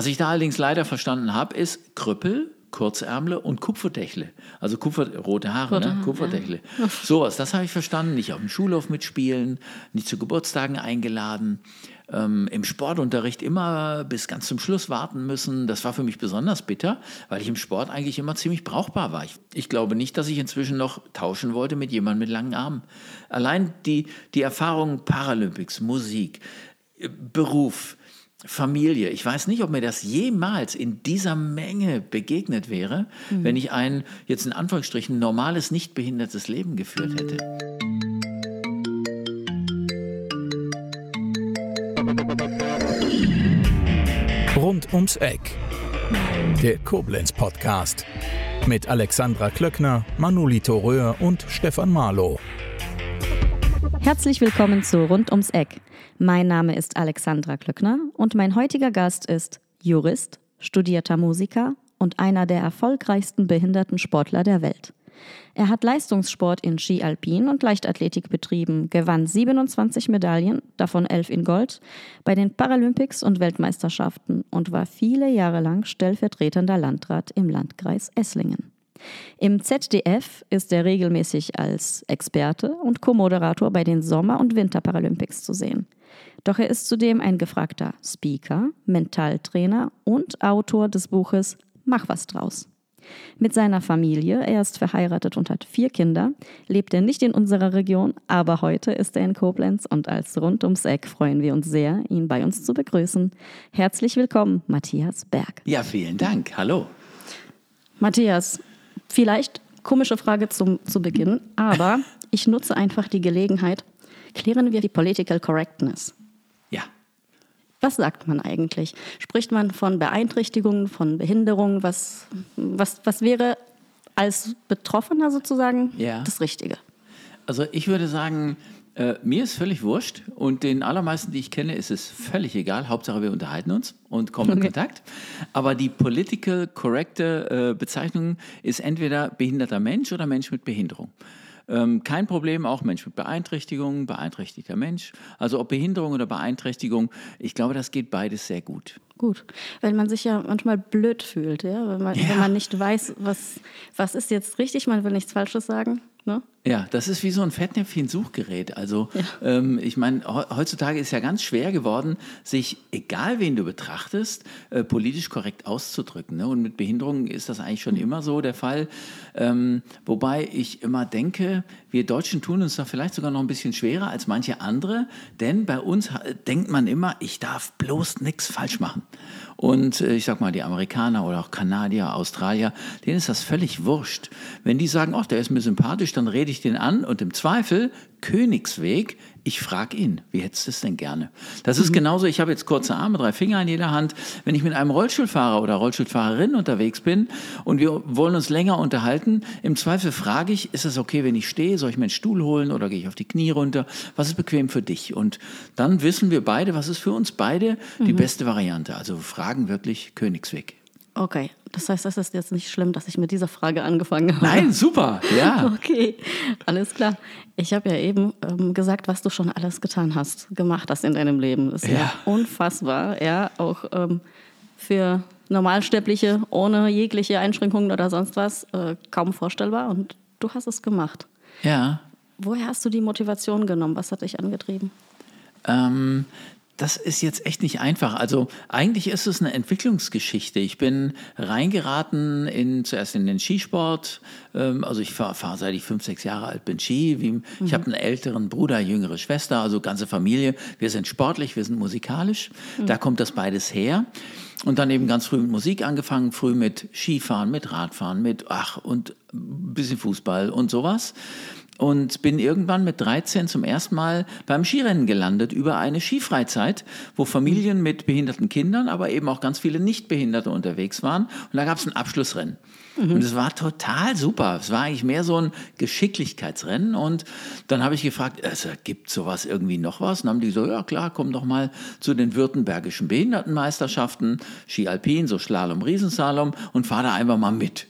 Was ich da allerdings leider verstanden habe, ist Krüppel, Kurzärmle und Kupferdächle. Also Kupfer, rote Haare, rote ne? Haare Kupferdächle. Ja. Sowas, das habe ich verstanden. Nicht auf dem Schulhof mitspielen, nicht zu Geburtstagen eingeladen ähm, im Sportunterricht immer bis ganz zum Schluss warten müssen. Das war für mich besonders bitter, weil ich im Sport eigentlich immer ziemlich brauchbar war. Ich, ich glaube nicht, dass ich inzwischen noch tauschen wollte mit jemandem mit langen Armen. Allein die, die Erfahrung Paralympics, Musik, äh, Beruf, Familie. Ich weiß nicht, ob mir das jemals in dieser Menge begegnet wäre, mhm. wenn ich ein, jetzt in Anführungsstrichen, normales, nicht behindertes Leben geführt hätte. Rund ums Eck. Der Koblenz Podcast. Mit Alexandra Klöckner, Manolito Röhr und Stefan Marlow. Herzlich willkommen zu Rund ums Eck. Mein Name ist Alexandra Klöckner und mein heutiger Gast ist Jurist, studierter Musiker und einer der erfolgreichsten Behindertensportler der Welt. Er hat Leistungssport in Ski Alpin und Leichtathletik betrieben, gewann 27 Medaillen, davon 11 in Gold, bei den Paralympics und Weltmeisterschaften und war viele Jahre lang stellvertretender Landrat im Landkreis Esslingen. Im ZDF ist er regelmäßig als Experte und Co-Moderator bei den Sommer- und Winterparalympics zu sehen. Doch er ist zudem ein gefragter Speaker, Mentaltrainer und Autor des Buches Mach was draus. Mit seiner Familie, er ist verheiratet und hat vier Kinder, lebt er nicht in unserer Region, aber heute ist er in Koblenz und als rund ums Eck freuen wir uns sehr, ihn bei uns zu begrüßen. Herzlich willkommen, Matthias Berg. Ja, vielen Dank. Hallo. Matthias, vielleicht komische Frage zum, zu Beginn, aber ich nutze einfach die Gelegenheit. Klären wir die Political Correctness. Was sagt man eigentlich? Spricht man von Beeinträchtigungen, von Behinderungen? Was, was, was wäre als Betroffener sozusagen ja. das Richtige? Also ich würde sagen, äh, mir ist völlig wurscht und den allermeisten, die ich kenne, ist es völlig egal. Hauptsache wir unterhalten uns und kommen okay. in Kontakt. Aber die political korrekte äh, Bezeichnung ist entweder behinderter Mensch oder Mensch mit Behinderung. Ähm, kein Problem, auch Mensch mit Beeinträchtigung, beeinträchtigter Mensch. Also ob Behinderung oder Beeinträchtigung, ich glaube, das geht beides sehr gut. Gut, weil man sich ja manchmal blöd fühlt, ja? Wenn, man, ja. wenn man nicht weiß, was, was ist jetzt richtig, man will nichts Falsches sagen. Ne? Ja, das ist wie so ein Fettnäpfchen-Suchgerät. Also ja. ähm, ich meine, heutzutage ist ja ganz schwer geworden, sich, egal wen du betrachtest, äh, politisch korrekt auszudrücken. Ne? Und mit Behinderungen ist das eigentlich schon immer so der Fall. Ähm, wobei ich immer denke, wir Deutschen tun uns da vielleicht sogar noch ein bisschen schwerer als manche andere, denn bei uns denkt man immer, ich darf bloß nichts falsch machen. Und äh, ich sag mal, die Amerikaner oder auch Kanadier, Australier, denen ist das völlig wurscht. Wenn die sagen, ach, der ist mir sympathisch, dann rede ich den an und im Zweifel Königsweg, ich frage ihn, wie hättest du es denn gerne? Das ist mhm. genauso, ich habe jetzt kurze Arme, drei Finger in jeder Hand. Wenn ich mit einem Rollstuhlfahrer oder Rollstuhlfahrerin unterwegs bin und wir wollen uns länger unterhalten, im Zweifel frage ich, ist es okay, wenn ich stehe? Soll ich mir einen Stuhl holen oder gehe ich auf die Knie runter? Was ist bequem für dich? Und dann wissen wir beide, was ist für uns beide die mhm. beste Variante. Also fragen wirklich Königsweg. Okay, das heißt, das ist jetzt nicht schlimm, dass ich mit dieser Frage angefangen habe. Nein, super, ja. Okay, alles klar. Ich habe ja eben ähm, gesagt, was du schon alles getan hast, gemacht hast in deinem Leben. Das ist ja, ja unfassbar, ja, auch ähm, für Normalsterbliche ohne jegliche Einschränkungen oder sonst was äh, kaum vorstellbar und du hast es gemacht. Ja. Woher hast du die Motivation genommen? Was hat dich angetrieben? Ähm, das ist jetzt echt nicht einfach. Also eigentlich ist es eine Entwicklungsgeschichte. Ich bin reingeraten in zuerst in den Skisport. Ähm, also ich fahre fahr, seit ich fünf, sechs Jahre alt bin Ski. Ich mhm. habe einen älteren Bruder, jüngere Schwester, also ganze Familie. Wir sind sportlich, wir sind musikalisch. Mhm. Da kommt das beides her. Und dann eben ganz früh mit Musik angefangen, früh mit Skifahren, mit Radfahren, mit ach und ein bisschen Fußball und sowas und bin irgendwann mit 13 zum ersten Mal beim Skirennen gelandet über eine Skifreizeit, wo Familien mit behinderten Kindern, aber eben auch ganz viele Nichtbehinderte unterwegs waren. Und da gab es ein Abschlussrennen. Mhm. Und es war total super. Es war eigentlich mehr so ein Geschicklichkeitsrennen. Und dann habe ich gefragt, also, gibt sowas irgendwie noch was? Und dann haben die so, ja klar, komm doch mal zu den württembergischen Behindertenmeisterschaften, Ski Alpin, so Slalom, Riesenslalom und fahr da einfach mal mit.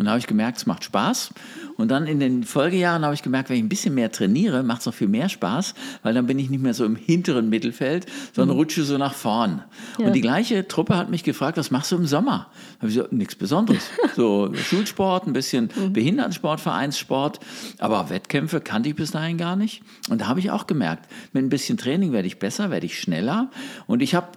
Und da habe ich gemerkt, es macht Spaß. Und dann in den Folgejahren habe ich gemerkt, wenn ich ein bisschen mehr trainiere, macht es noch viel mehr Spaß, weil dann bin ich nicht mehr so im hinteren Mittelfeld, sondern mhm. rutsche so nach vorn. Ja. Und die gleiche Truppe hat mich gefragt, was machst du im Sommer? Da habe ich gesagt, nichts Besonderes. So Schulsport, ein bisschen mhm. Behindertensport, Vereinssport, aber Wettkämpfe kannte ich bis dahin gar nicht. Und da habe ich auch gemerkt, mit ein bisschen Training werde ich besser, werde ich schneller. Und ich habe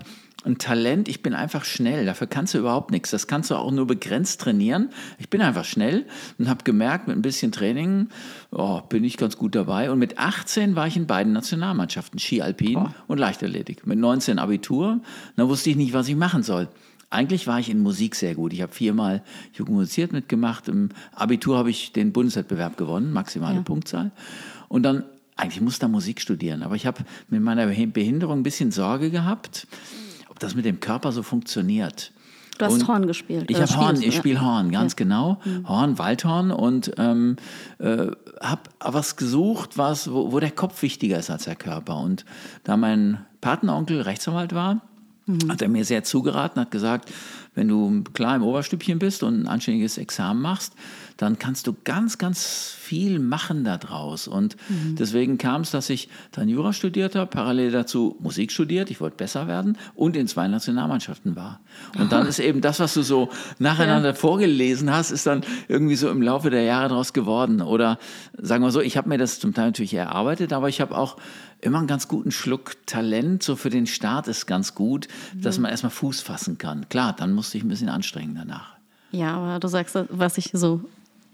ein Talent, ich bin einfach schnell. Dafür kannst du überhaupt nichts. Das kannst du auch nur begrenzt trainieren. Ich bin einfach schnell und habe gemerkt, mit ein bisschen Training oh, bin ich ganz gut dabei. Und mit 18 war ich in beiden Nationalmannschaften, Ski Alpin oh. und Leichtathletik. Mit 19 Abitur, dann wusste ich nicht, was ich machen soll. Eigentlich war ich in Musik sehr gut. Ich habe viermal Jugend musiziert mitgemacht. Im Abitur habe ich den Bundeswettbewerb gewonnen, maximale ja. Punktzahl. Und dann, eigentlich musste ich Musik studieren. Aber ich habe mit meiner Behinderung ein bisschen Sorge gehabt das mit dem Körper so funktioniert. Du hast und Horn gespielt. Ich habe Horn, ich spiele Horn, ganz ja. genau. Mhm. Horn, Waldhorn und ähm, äh, habe was gesucht, was, wo, wo, der Kopf wichtiger ist als der Körper. Und da mein Patenonkel Rechtsanwalt war, mhm. hat er mir sehr zugeraten, hat gesagt, wenn du klar im Oberstübchen bist und ein anständiges Examen machst, dann kannst du ganz, ganz viel machen daraus. Und mhm. deswegen kam es, dass ich dann Jura studiert habe, parallel dazu Musik studiert, ich wollte besser werden und in zwei Nationalmannschaften war. Und dann ist eben das, was du so nacheinander ja. vorgelesen hast, ist dann irgendwie so im Laufe der Jahre daraus geworden. Oder sagen wir so, ich habe mir das zum Teil natürlich erarbeitet, aber ich habe auch immer einen ganz guten Schluck Talent. So für den Start ist ganz gut, mhm. dass man erstmal Fuß fassen kann. Klar, dann musste ich ein bisschen anstrengen danach. Ja, aber du sagst, was ich so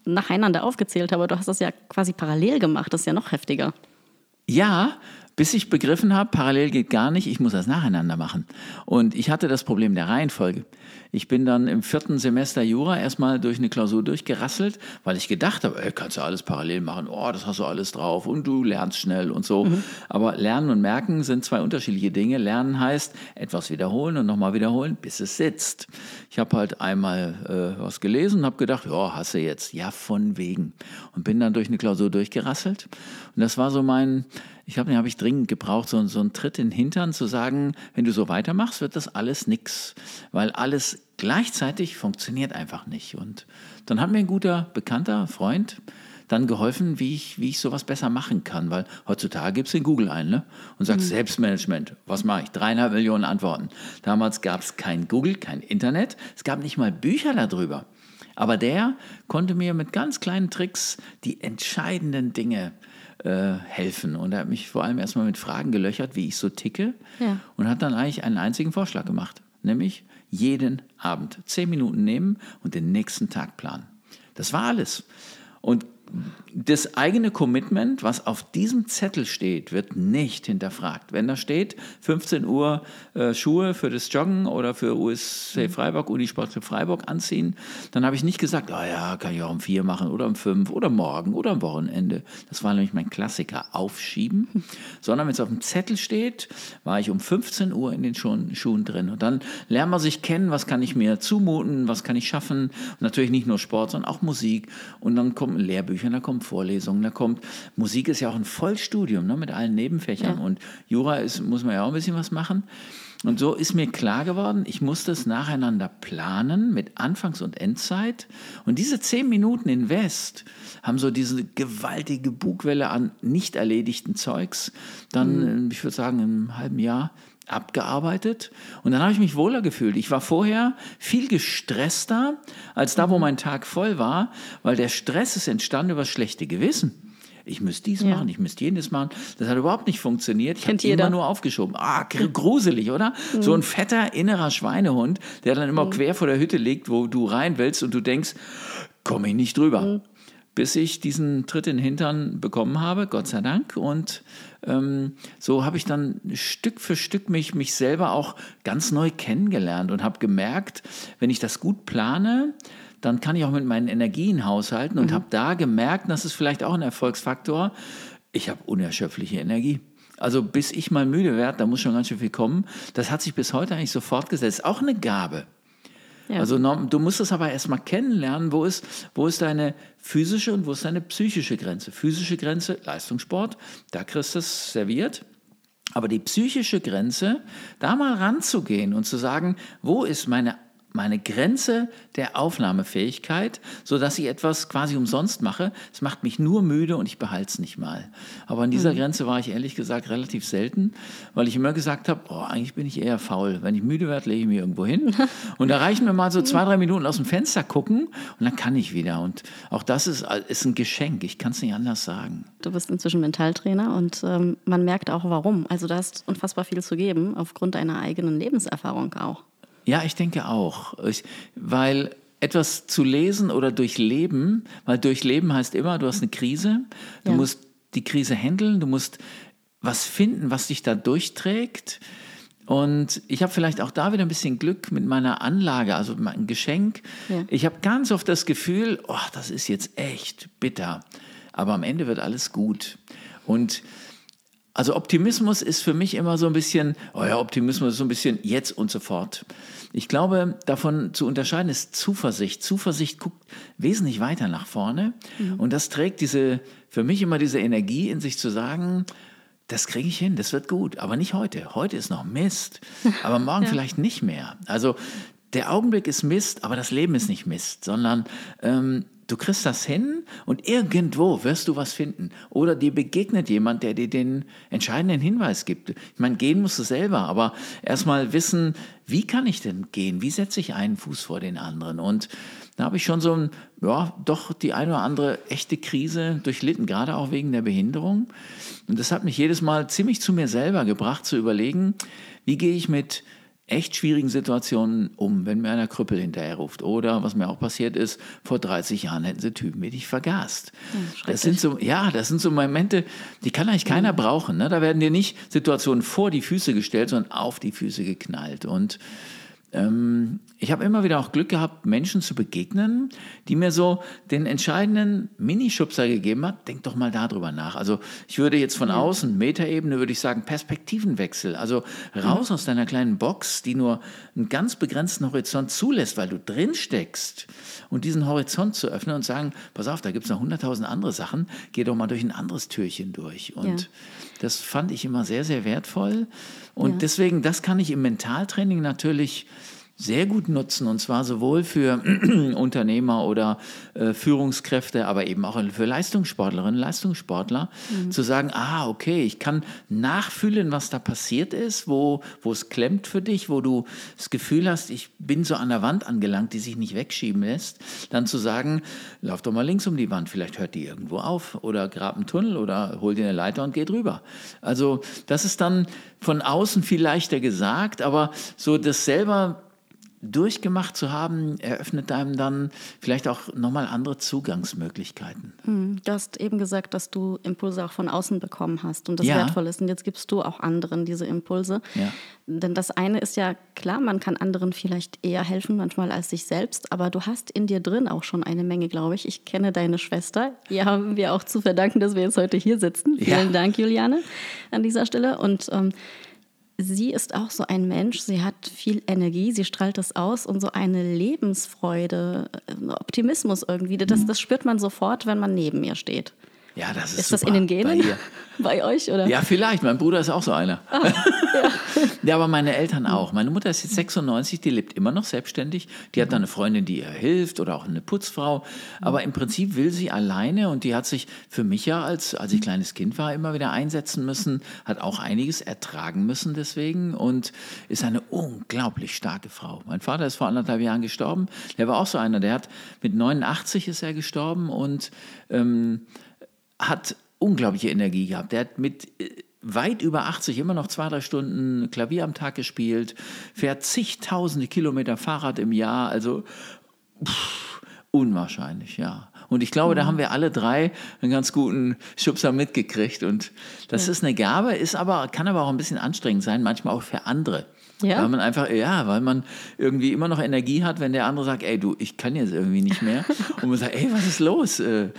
nacheinander aufgezählt habe. Du hast das ja quasi parallel gemacht. Das ist ja noch heftiger. Ja, bis ich begriffen habe, parallel geht gar nicht, ich muss das nacheinander machen. Und ich hatte das Problem der Reihenfolge. Ich bin dann im vierten Semester Jura erstmal durch eine Klausur durchgerasselt, weil ich gedacht habe, ey, kannst du alles parallel machen, oh, das hast du alles drauf und du lernst schnell und so. Mhm. Aber Lernen und Merken sind zwei unterschiedliche Dinge. Lernen heißt etwas wiederholen und nochmal wiederholen, bis es sitzt. Ich habe halt einmal äh, was gelesen und habe gedacht, ja, hast du jetzt, ja, von wegen. Und bin dann durch eine Klausur durchgerasselt. Und das war so mein, ich glaube, den habe ich dringend gebraucht, so, so einen Tritt in den Hintern, zu sagen, wenn du so weitermachst, wird das alles nix. Weil alles gleichzeitig funktioniert einfach nicht. Und dann hat mir ein guter Bekannter, Freund, dann geholfen, wie ich, wie ich sowas besser machen kann. Weil heutzutage gibst du in Google ein ne? und sagst mhm. Selbstmanagement. Was mache ich? Dreieinhalb Millionen Antworten. Damals gab es kein Google, kein Internet. Es gab nicht mal Bücher darüber. Aber der konnte mir mit ganz kleinen Tricks die entscheidenden Dinge äh, helfen. Und er hat mich vor allem erstmal mit Fragen gelöchert, wie ich so ticke. Ja. Und hat dann eigentlich einen einzigen Vorschlag gemacht. Nämlich jeden Abend zehn Minuten nehmen und den nächsten Tag planen. Das war alles. Und das eigene Commitment, was auf diesem Zettel steht, wird nicht hinterfragt. Wenn da steht, 15 Uhr äh, Schuhe für das Joggen oder für USC mhm. Freiburg, Unisport für Freiburg anziehen, dann habe ich nicht gesagt, oh ja, kann ich auch um vier machen oder um fünf oder morgen oder am Wochenende. Das war nämlich mein Klassiker, aufschieben. Sondern wenn es auf dem Zettel steht, war ich um 15 Uhr in den Schuhen, Schuhen drin. Und dann lernt man sich kennen, was kann ich mir zumuten, was kann ich schaffen. Und natürlich nicht nur Sport, sondern auch Musik. Und dann kommen Lehrbücher Büchern, da kommen Vorlesungen, da kommt Musik ist ja auch ein Vollstudium ne, mit allen Nebenfächern ja. und Jura ist, muss man ja auch ein bisschen was machen. Und so ist mir klar geworden, ich muss das nacheinander planen mit Anfangs- und Endzeit. Und diese zehn Minuten in West haben so diese gewaltige Bugwelle an nicht erledigten Zeugs. Dann, mhm. ich würde sagen, im halben Jahr abgearbeitet und dann habe ich mich wohler gefühlt. Ich war vorher viel gestresster als da, wo mhm. mein Tag voll war, weil der Stress ist entstanden über das schlechte Gewissen. Ich müsste dies ja. machen, ich müsste jenes machen. Das hat überhaupt nicht funktioniert. Ich habe immer nur aufgeschoben. Ah, gruselig, oder? Mhm. So ein fetter innerer Schweinehund, der dann immer mhm. quer vor der Hütte liegt, wo du rein willst und du denkst, komme ich nicht drüber. Mhm. Bis ich diesen Tritt in den Hintern bekommen habe, Gott sei Dank. Und ähm, so habe ich dann Stück für Stück mich, mich selber auch ganz neu kennengelernt und habe gemerkt, wenn ich das gut plane, dann kann ich auch mit meinen Energien haushalten und mhm. habe da gemerkt, das ist vielleicht auch ein Erfolgsfaktor, ich habe unerschöpfliche Energie. Also bis ich mal müde werde, da muss schon ganz schön viel kommen. Das hat sich bis heute eigentlich so fortgesetzt. Auch eine Gabe. Also du musst es aber erstmal kennenlernen, wo ist, wo ist deine physische und wo ist deine psychische Grenze. Physische Grenze, Leistungssport, da kriegst du es serviert. Aber die psychische Grenze, da mal ranzugehen und zu sagen, wo ist meine meine Grenze der Aufnahmefähigkeit, sodass ich etwas quasi umsonst mache. Es macht mich nur müde und ich behalte es nicht mal. Aber an dieser mhm. Grenze war ich ehrlich gesagt relativ selten, weil ich immer gesagt habe, oh, eigentlich bin ich eher faul. Wenn ich müde werde, lege ich mich irgendwo hin. Und da reichen mir mal so zwei, drei Minuten aus dem Fenster gucken und dann kann ich wieder. Und auch das ist, ist ein Geschenk. Ich kann es nicht anders sagen. Du bist inzwischen Mentaltrainer und ähm, man merkt auch warum. Also du hast unfassbar viel zu geben, aufgrund deiner eigenen Lebenserfahrung auch. Ja, ich denke auch. Ich, weil etwas zu lesen oder durchleben, weil durchleben heißt immer, du hast eine Krise, du ja. musst die Krise handeln, du musst was finden, was dich da durchträgt. Und ich habe vielleicht auch da wieder ein bisschen Glück mit meiner Anlage, also mein Geschenk. Ja. Ich habe ganz oft das Gefühl, oh, das ist jetzt echt bitter. Aber am Ende wird alles gut. Und also Optimismus ist für mich immer so ein bisschen, oh ja, Optimismus ist so ein bisschen jetzt und sofort. Ich glaube, davon zu unterscheiden ist Zuversicht. Zuversicht guckt wesentlich weiter nach vorne mhm. und das trägt diese, für mich immer diese Energie in sich zu sagen, das kriege ich hin, das wird gut, aber nicht heute. Heute ist noch Mist, aber morgen ja. vielleicht nicht mehr. Also der Augenblick ist Mist, aber das Leben ist nicht Mist, sondern ähm, du kriegst das hin und irgendwo wirst du was finden. Oder dir begegnet jemand, der dir den entscheidenden Hinweis gibt. Ich meine, gehen musst du selber, aber erstmal wissen, wie kann ich denn gehen? Wie setze ich einen Fuß vor den anderen? Und da habe ich schon so ein, ja, doch die eine oder andere echte Krise durchlitten, gerade auch wegen der Behinderung. Und das hat mich jedes Mal ziemlich zu mir selber gebracht, zu überlegen, wie gehe ich mit echt schwierigen Situationen um, wenn mir einer Krüppel hinterher ruft. Oder was mir auch passiert ist, vor 30 Jahren hätten sie Typen wie dich vergast. Ja, das sind so, ja, das sind so Momente, die kann eigentlich keiner mhm. brauchen. Ne? Da werden dir nicht Situationen vor die Füße gestellt, sondern auf die Füße geknallt. Und ähm, ich habe immer wieder auch Glück gehabt, Menschen zu begegnen, die mir so den entscheidenden Minischubser gegeben hat. Denk doch mal darüber nach. Also ich würde jetzt von außen, Metaebene, würde ich sagen, Perspektivenwechsel. Also raus mhm. aus deiner kleinen Box, die nur einen ganz begrenzten Horizont zulässt, weil du drin steckst. Und diesen Horizont zu öffnen und sagen, pass auf, da gibt es noch hunderttausend andere Sachen, geh doch mal durch ein anderes Türchen durch. Und ja. das fand ich immer sehr, sehr wertvoll. Und ja. deswegen, das kann ich im Mentaltraining natürlich sehr gut nutzen und zwar sowohl für Unternehmer oder äh, Führungskräfte, aber eben auch für Leistungssportlerinnen, Leistungssportler, mhm. zu sagen, ah, okay, ich kann nachfühlen, was da passiert ist, wo, wo es klemmt für dich, wo du das Gefühl hast, ich bin so an der Wand angelangt, die sich nicht wegschieben lässt, dann zu sagen, lauf doch mal links um die Wand, vielleicht hört die irgendwo auf oder grab einen Tunnel oder hol dir eine Leiter und geh drüber. Also das ist dann von außen viel leichter gesagt, aber so das selber durchgemacht zu haben, eröffnet einem dann vielleicht auch nochmal andere Zugangsmöglichkeiten. Hm, du hast eben gesagt, dass du Impulse auch von außen bekommen hast und das ja. wertvoll ist. Und jetzt gibst du auch anderen diese Impulse. Ja. Denn das eine ist ja klar, man kann anderen vielleicht eher helfen manchmal als sich selbst, aber du hast in dir drin auch schon eine Menge, glaube ich. Ich kenne deine Schwester. Ihr haben wir auch zu verdanken, dass wir jetzt heute hier sitzen. Vielen ja. Dank, Juliane, an dieser Stelle. Und ähm, sie ist auch so ein Mensch, sie hat viel Energie, sie strahlt das aus und so eine Lebensfreude, äh, Optimismus irgendwie. Das, das spürt man sofort, wenn man neben ihr steht. Ja, das ist Ist das in den Genen bei, bei, euch? Oder? Ja, vielleicht. Mein Bruder ist auch so einer. Ah, ja. ja. aber meine Eltern auch. Meine Mutter ist jetzt 96, die lebt immer noch selbstständig. Die hat dann eine Freundin, die ihr hilft oder auch eine Putzfrau. Aber im Prinzip will sie alleine und die hat sich für mich ja, als, als ich kleines Kind war, immer wieder einsetzen müssen, hat auch einiges ertragen müssen deswegen und ist eine unglaublich starke Frau. Mein Vater ist vor anderthalb Jahren gestorben. Der war auch so einer, der hat mit 89 ist er gestorben und ähm, hat unglaubliche Energie gehabt. Der hat mit äh, weit über 80 immer noch zwei, drei Stunden Klavier am Tag gespielt, fährt zigtausende Kilometer Fahrrad im Jahr, also pff, unwahrscheinlich, ja. Und ich glaube, mhm. da haben wir alle drei einen ganz guten Schubser mitgekriegt. Und das ja. ist eine Gabe, ist aber, kann aber auch ein bisschen anstrengend sein, manchmal auch für andere. Ja. Weil man einfach, ja, weil man irgendwie immer noch Energie hat, wenn der andere sagt, ey, du, ich kann jetzt irgendwie nicht mehr. Und man sagt, ey, was ist los? Äh,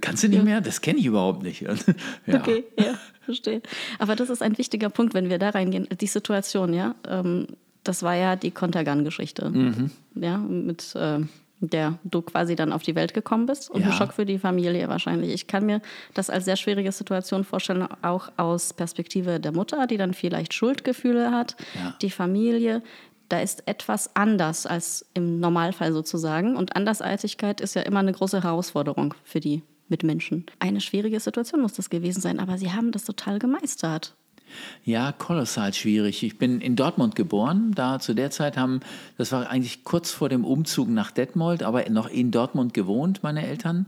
kannst du nicht mehr? Das kenne ich überhaupt nicht. ja. Okay, ja, verstehe. Aber das ist ein wichtiger Punkt, wenn wir da reingehen. Die Situation, ja, ähm, das war ja die Kontergan-Geschichte. Mhm. Ja, mit. Äh, der du quasi dann auf die Welt gekommen bist und ja. ein Schock für die Familie wahrscheinlich. Ich kann mir das als sehr schwierige Situation vorstellen, auch aus Perspektive der Mutter, die dann vielleicht Schuldgefühle hat, ja. die Familie, da ist etwas anders als im Normalfall sozusagen. Und Andersartigkeit ist ja immer eine große Herausforderung für die Mitmenschen. Eine schwierige Situation muss das gewesen sein, aber Sie haben das total gemeistert. Ja, kolossal schwierig. Ich bin in Dortmund geboren. Da zu der Zeit haben, das war eigentlich kurz vor dem Umzug nach Detmold, aber noch in Dortmund gewohnt, meine Eltern.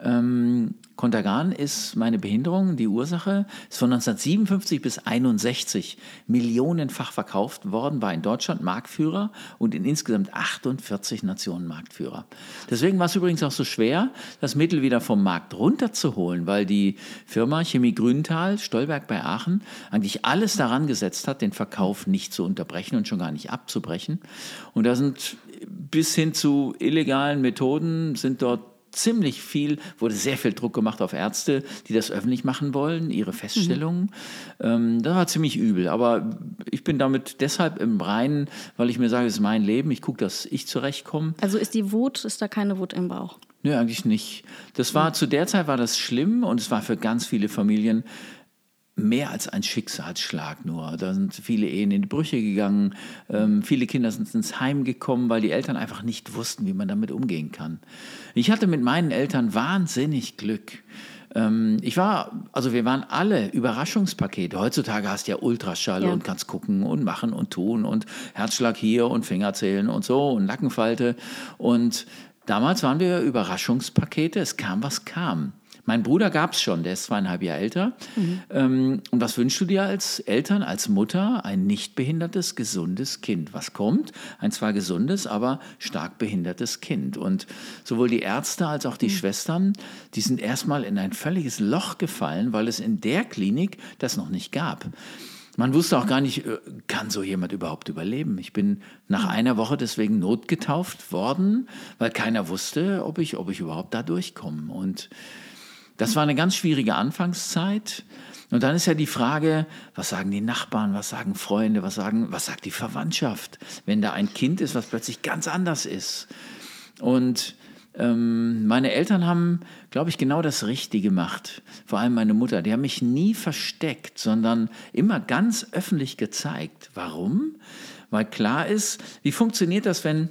Ähm, Kontergan ist meine Behinderung, die Ursache, ist von 1957 bis 61 millionenfach verkauft worden, war in Deutschland Marktführer und in insgesamt 48 Nationen Marktführer. Deswegen war es übrigens auch so schwer, das Mittel wieder vom Markt runterzuholen, weil die Firma Chemie Grüntal, Stolberg bei Aachen, eigentlich alles daran gesetzt hat, den Verkauf nicht zu unterbrechen und schon gar nicht abzubrechen. Und da sind bis hin zu illegalen Methoden sind dort ziemlich viel, wurde sehr viel Druck gemacht auf Ärzte, die das öffentlich machen wollen, ihre Feststellungen. Mhm. Ähm, das war ziemlich übel. Aber ich bin damit deshalb im Reinen, weil ich mir sage, es ist mein Leben, ich gucke, dass ich zurechtkomme. Also ist die Wut, ist da keine Wut im Bauch? Nö, eigentlich nicht. Das war, mhm. zu der Zeit war das schlimm und es war für ganz viele Familien mehr als ein Schicksalsschlag nur. Da sind viele Ehen in die Brüche gegangen, ähm, viele Kinder sind ins Heim gekommen, weil die Eltern einfach nicht wussten, wie man damit umgehen kann. Ich hatte mit meinen Eltern wahnsinnig Glück. Ähm, ich war, also wir waren alle Überraschungspakete. Heutzutage hast du ja Ultraschall ja. und kannst gucken und machen und tun und Herzschlag hier und Fingerzählen und so und Nackenfalte. Und damals waren wir Überraschungspakete. Es kam, was kam. Mein Bruder gab es schon, der ist zweieinhalb Jahre älter. Mhm. Ähm, und was wünschst du dir als Eltern, als Mutter? Ein nicht behindertes, gesundes Kind. Was kommt? Ein zwar gesundes, aber stark behindertes Kind. Und sowohl die Ärzte als auch die mhm. Schwestern, die sind erstmal in ein völliges Loch gefallen, weil es in der Klinik das noch nicht gab. Man wusste auch gar nicht, äh, kann so jemand überhaupt überleben. Ich bin nach mhm. einer Woche deswegen notgetauft worden, weil keiner wusste, ob ich, ob ich überhaupt da durchkomme. Und das war eine ganz schwierige Anfangszeit. Und dann ist ja die Frage, was sagen die Nachbarn, was sagen Freunde, was, sagen, was sagt die Verwandtschaft, wenn da ein Kind ist, was plötzlich ganz anders ist. Und ähm, meine Eltern haben, glaube ich, genau das Richtige gemacht. Vor allem meine Mutter. Die haben mich nie versteckt, sondern immer ganz öffentlich gezeigt. Warum? Weil klar ist, wie funktioniert das, wenn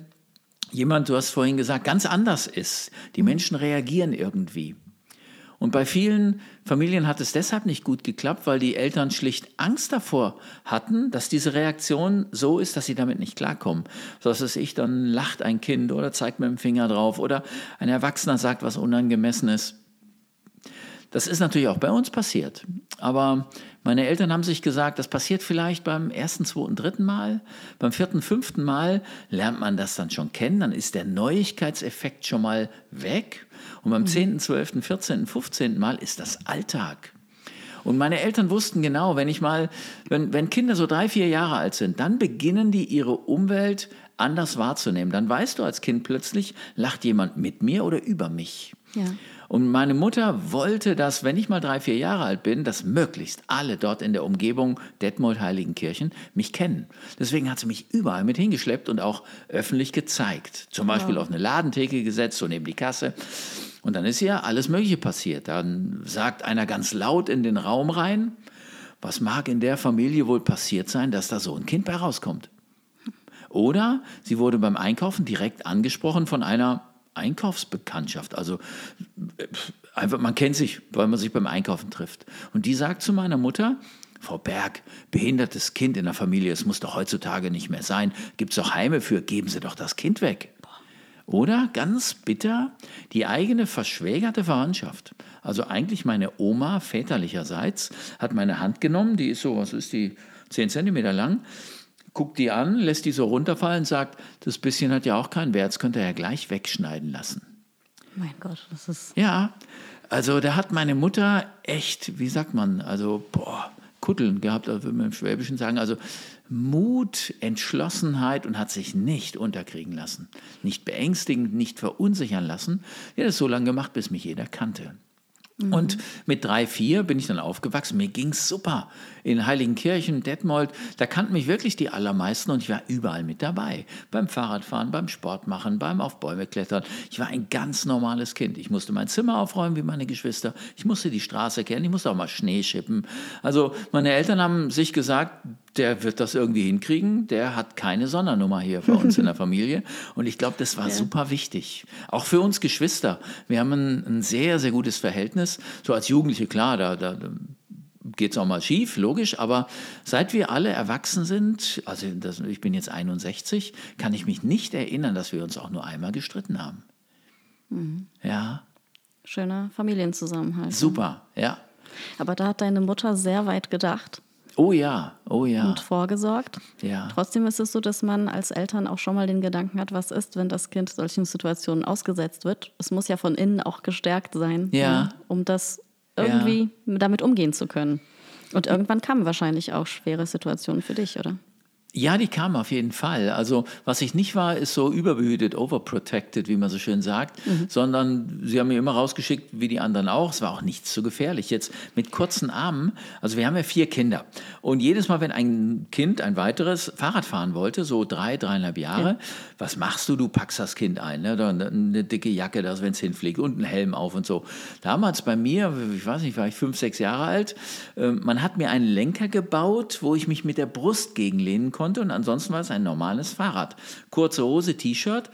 jemand, du hast vorhin gesagt, ganz anders ist. Die Menschen reagieren irgendwie. Und bei vielen Familien hat es deshalb nicht gut geklappt, weil die Eltern schlicht Angst davor hatten, dass diese Reaktion so ist, dass sie damit nicht klarkommen. So dass es ich, dann lacht ein Kind oder zeigt mit dem Finger drauf oder ein Erwachsener sagt was Unangemessenes. Das ist natürlich auch bei uns passiert. Aber meine Eltern haben sich gesagt, das passiert vielleicht beim ersten, zweiten, dritten Mal. Beim vierten, fünften Mal lernt man das dann schon kennen. Dann ist der Neuigkeitseffekt schon mal weg. Und beim mhm. zehnten, zwölften, vierzehnten, fünfzehnten Mal ist das Alltag. Und meine Eltern wussten genau, wenn ich mal, wenn, wenn Kinder so drei, vier Jahre alt sind, dann beginnen die ihre Umwelt anders wahrzunehmen. Dann weißt du als Kind plötzlich, lacht jemand mit mir oder über mich. Ja. Und meine Mutter wollte, dass, wenn ich mal drei, vier Jahre alt bin, dass möglichst alle dort in der Umgebung Detmold Heiligenkirchen mich kennen. Deswegen hat sie mich überall mit hingeschleppt und auch öffentlich gezeigt. Zum Beispiel wow. auf eine Ladentheke gesetzt, so neben die Kasse. Und dann ist ja alles Mögliche passiert. Dann sagt einer ganz laut in den Raum rein, was mag in der Familie wohl passiert sein, dass da so ein Kind bei rauskommt. Oder sie wurde beim Einkaufen direkt angesprochen von einer Einkaufsbekanntschaft. Also äh, einfach, man kennt sich, weil man sich beim Einkaufen trifft. Und die sagt zu meiner Mutter, Frau Berg, behindertes Kind in der Familie, es muss doch heutzutage nicht mehr sein. Gibt es doch Heime für, geben Sie doch das Kind weg. Oder ganz bitter, die eigene verschwägerte Verwandtschaft. Also eigentlich meine Oma väterlicherseits hat meine Hand genommen, die ist so, was ist die, 10 Zentimeter lang, guckt die an, lässt die so runterfallen, sagt, das bisschen hat ja auch keinen Wert, das könnt ihr ja gleich wegschneiden lassen. Mein Gott, das ist. Ja, also da hat meine Mutter echt, wie sagt man, also, boah, Kutteln gehabt, also würde man im Schwäbischen sagen, also Mut, Entschlossenheit und hat sich nicht unterkriegen lassen, nicht beängstigen, nicht verunsichern lassen. Die hat das so lange gemacht, bis mich jeder kannte. Mhm. Und mit drei, vier bin ich dann aufgewachsen. Mir ging es super. In Heiligenkirchen, Detmold, da kannten mich wirklich die allermeisten und ich war überall mit dabei. Beim Fahrradfahren, beim Sportmachen, beim auf Bäume klettern. Ich war ein ganz normales Kind. Ich musste mein Zimmer aufräumen wie meine Geschwister. Ich musste die Straße kennen. Ich musste auch mal Schnee schippen. Also meine Eltern haben sich gesagt, der wird das irgendwie hinkriegen. Der hat keine Sondernummer hier bei uns in der Familie. Und ich glaube, das war ja. super wichtig. Auch für uns Geschwister. Wir haben ein, ein, sehr, sehr gutes Verhältnis. So als Jugendliche, klar, da, da geht es auch mal schief, logisch. Aber seit wir alle erwachsen sind, also das, ich bin jetzt 61, kann ich mich nicht erinnern, dass wir uns auch nur einmal gestritten haben. Mhm. Ja. Schöner Familienzusammenhalt. Super, ja. Aber da hat deine Mutter sehr weit gedacht. Oh ja, oh ja. Und vorgesorgt. Ja. Trotzdem ist es so, dass man als Eltern auch schon mal den Gedanken hat, was ist, wenn das Kind solchen Situationen ausgesetzt wird. Es muss ja von innen auch gestärkt sein, ja. Ne, um das irgendwie ja. damit umgehen zu können. Und irgendwann kamen wahrscheinlich auch schwere Situationen für dich, oder? Ja, die kamen auf jeden Fall. Also was ich nicht war, ist so überbehütet, overprotected, wie man so schön sagt, mhm. sondern sie haben mir immer rausgeschickt, wie die anderen auch. Es war auch nichts so gefährlich. Jetzt mit kurzen Armen, also wir haben ja vier Kinder. Und jedes Mal, wenn ein Kind, ein weiteres, Fahrrad fahren wollte, so drei, dreieinhalb Jahre, ja. was machst du? Du packst das Kind ein, ne? eine dicke Jacke, wenn es hinfliegt und einen Helm auf und so. Damals bei mir, ich weiß nicht, war ich fünf, sechs Jahre alt, ähm, man hat mir einen Lenker gebaut, wo ich mich mit der Brust gegenlehnen konnte konnte und ansonsten war es ein normales Fahrrad. Kurze Hose, T-Shirt.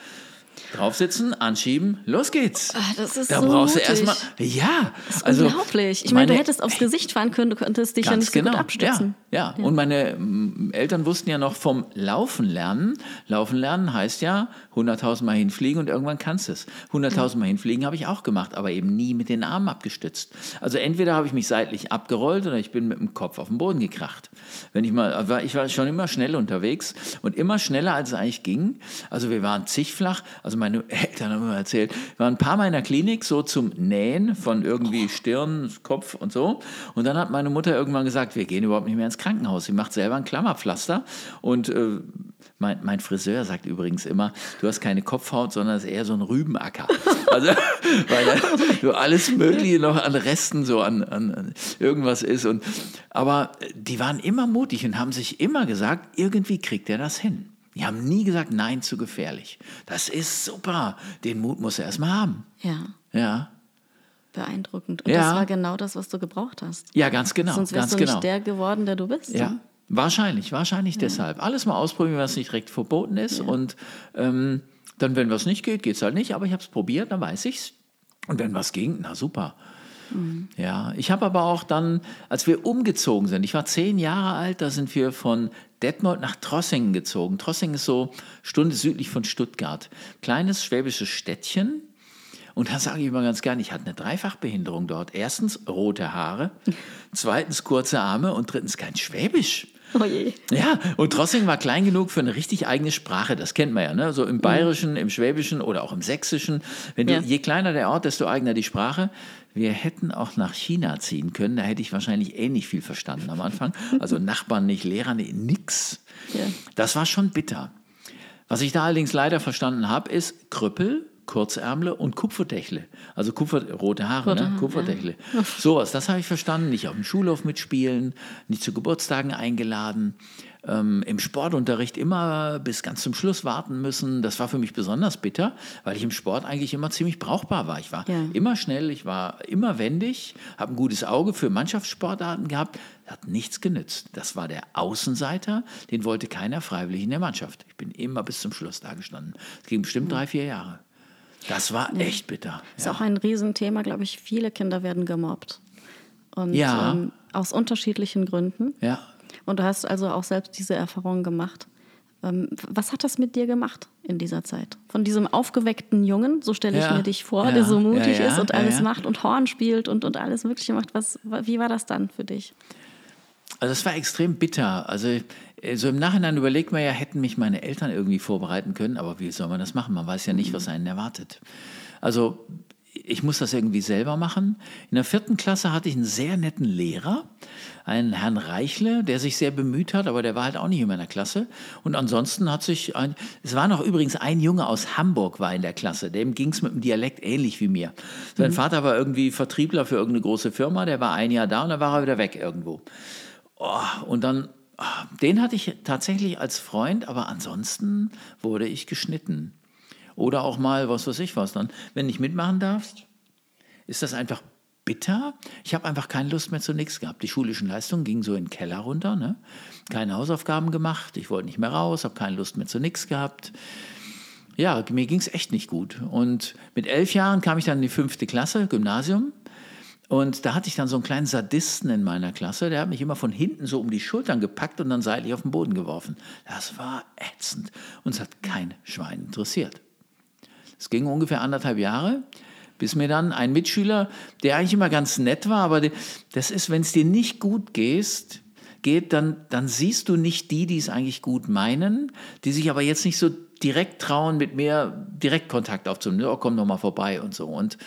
Draufsitzen, anschieben, los geht's. Ach, das ist da so brauchst mutig. du erstmal. Ja, das ist also unglaublich. Ich meine, du hättest aufs Gesicht fahren können, du könntest dich ja nicht so genau. gut abstützen. Ja, ja. und meine mm, Eltern wussten ja noch vom Laufen lernen. Laufen lernen heißt ja 100.000 Mal hinfliegen und irgendwann kannst du es. 100.000 Mal hinfliegen habe ich auch gemacht, aber eben nie mit den Armen abgestützt. Also entweder habe ich mich seitlich abgerollt oder ich bin mit dem Kopf auf den Boden gekracht. Wenn ich mal, ich war schon immer schnell unterwegs und immer schneller als es eigentlich ging. Also wir waren zigflach. Also meine Eltern haben immer erzählt, waren ein paar Mal in der Klinik so zum Nähen von irgendwie Stirn, Kopf und so. Und dann hat meine Mutter irgendwann gesagt, wir gehen überhaupt nicht mehr ins Krankenhaus. Sie macht selber ein Klammerpflaster und äh, mein, mein, Friseur sagt übrigens immer, du hast keine Kopfhaut, sondern es ist eher so ein Rübenacker. Also, weil so alles Mögliche noch an Resten so an, an, an, irgendwas ist. Und, aber die waren immer mutig und haben sich immer gesagt, irgendwie kriegt er das hin. Die haben nie gesagt, nein, zu gefährlich. Das ist super. Den Mut muss er erstmal haben. Ja. Ja. Beeindruckend. Und ja. das war genau das, was du gebraucht hast. Ja, ganz genau. Sonst wärst ganz du genau. nicht der geworden, der du bist. Ja. Ne? Wahrscheinlich, wahrscheinlich ja. deshalb. Alles mal ausprobieren, was nicht direkt verboten ist. Ja. Und ähm, dann, wenn was nicht geht, geht es halt nicht. Aber ich habe es probiert, dann weiß ich's. Und wenn was ging, na super. Mhm. Ja, ich habe aber auch dann, als wir umgezogen sind, ich war zehn Jahre alt, da sind wir von Detmold nach Trossingen gezogen. Trossingen ist so Stunde südlich von Stuttgart. Kleines schwäbisches Städtchen. Und da sage ich immer ganz gern, ich hatte eine Dreifachbehinderung dort. Erstens rote Haare, zweitens kurze Arme und drittens kein Schwäbisch. Oh je. Ja, und Trossingen war klein genug für eine richtig eigene Sprache. Das kennt man ja, ne? So im Bayerischen, im Schwäbischen oder auch im Sächsischen. Wenn du, Ja. Je kleiner der Ort, desto eigener die Sprache. Wir hätten auch nach China ziehen können. Da hätte ich wahrscheinlich ähnlich viel verstanden am Anfang. Also Nachbarn nicht, Lehrer nicht, nix. Ja. Das war schon bitter. Was ich da allerdings leider verstanden habe, ist Krüppel, Kurzärmle und Kupferdächle. Also Kupfer, rote Haare, Rote ne? Kupferdächle. Sowas, das habe ich verstanden. Nicht auf dem Schulhof mitspielen, nicht zu Geburtstagen eingeladen. Ähm, Im Sportunterricht immer bis ganz zum Schluss warten müssen. Das war für mich besonders bitter, weil ich im Sport eigentlich immer ziemlich brauchbar war. Ich war Ja. immer schnell, ich war immer wendig, habe ein gutes Auge für Mannschaftssportarten gehabt. Hat nichts genützt. Das war der Außenseiter, den wollte keiner freiwillig in der Mannschaft. Ich bin immer bis zum Schluss da gestanden. Es ging bestimmt drei, vier Jahre. Das war echt bitter. Ist auch ein Riesenthema, glaube ich. Viele Kinder werden gemobbt. Und Ja. ähm, aus unterschiedlichen Gründen. Ja. Und du hast also auch selbst diese Erfahrungen gemacht. Ähm, was hat das mit dir gemacht in dieser Zeit? Von diesem aufgeweckten Jungen, so stelle ich Ja, mir dich vor, ja, der so mutig ja, ist und alles macht und Horn spielt und, und alles Mögliche macht. Was, wie war das dann für dich? Also es war extrem bitter. Also so im Nachhinein überlegt man ja, hätten mich meine Eltern irgendwie vorbereiten können, aber wie soll man das machen? Man weiß ja nicht, was einen erwartet. Also ich muss das irgendwie selber machen. In der vierten Klasse hatte ich einen sehr netten Lehrer, einen Herrn Reichle, der sich sehr bemüht hat, aber der war halt auch nicht in meiner Klasse. Und ansonsten hat sich ein, es war noch übrigens ein Junge aus Hamburg war in der Klasse, dem ging es mit dem Dialekt ähnlich wie mir. Sein Vater war irgendwie Vertriebler für irgendeine große Firma, der war ein Jahr da und dann war er wieder weg irgendwo. Oh, und dann, ah, den hatte ich tatsächlich als Freund, aber ansonsten wurde ich geschnitten. Oder auch mal, was weiß ich was dann. Wenn nicht mitmachen darfst, ist das einfach bitter. Ich habe einfach keine Lust mehr zu nichts gehabt. Die schulischen Leistungen gingen so in den Keller runter. Ne? Keine Hausaufgaben gemacht. Ich wollte nicht mehr raus, habe keine Lust mehr zu nichts gehabt. Ja, mir ging es echt nicht gut. Und mit elf Jahren kam ich dann in die fünfte Klasse, Gymnasium. Und da hatte ich dann so einen kleinen Sadisten in meiner Klasse, der hat mich immer von hinten so um die Schultern gepackt und dann seitlich auf den Boden geworfen. Das war ätzend. Und es hat kein Schwein interessiert. Es ging ungefähr anderthalb Jahre, bis mir dann ein Mitschüler, der eigentlich immer ganz nett war, aber das ist, wenn es dir nicht gut geht, geht, dann, dann siehst du nicht die, die es eigentlich gut meinen, die sich aber jetzt nicht so direkt trauen, mit mir Direktkontakt aufzunehmen. Oh, komm doch mal vorbei und so. Und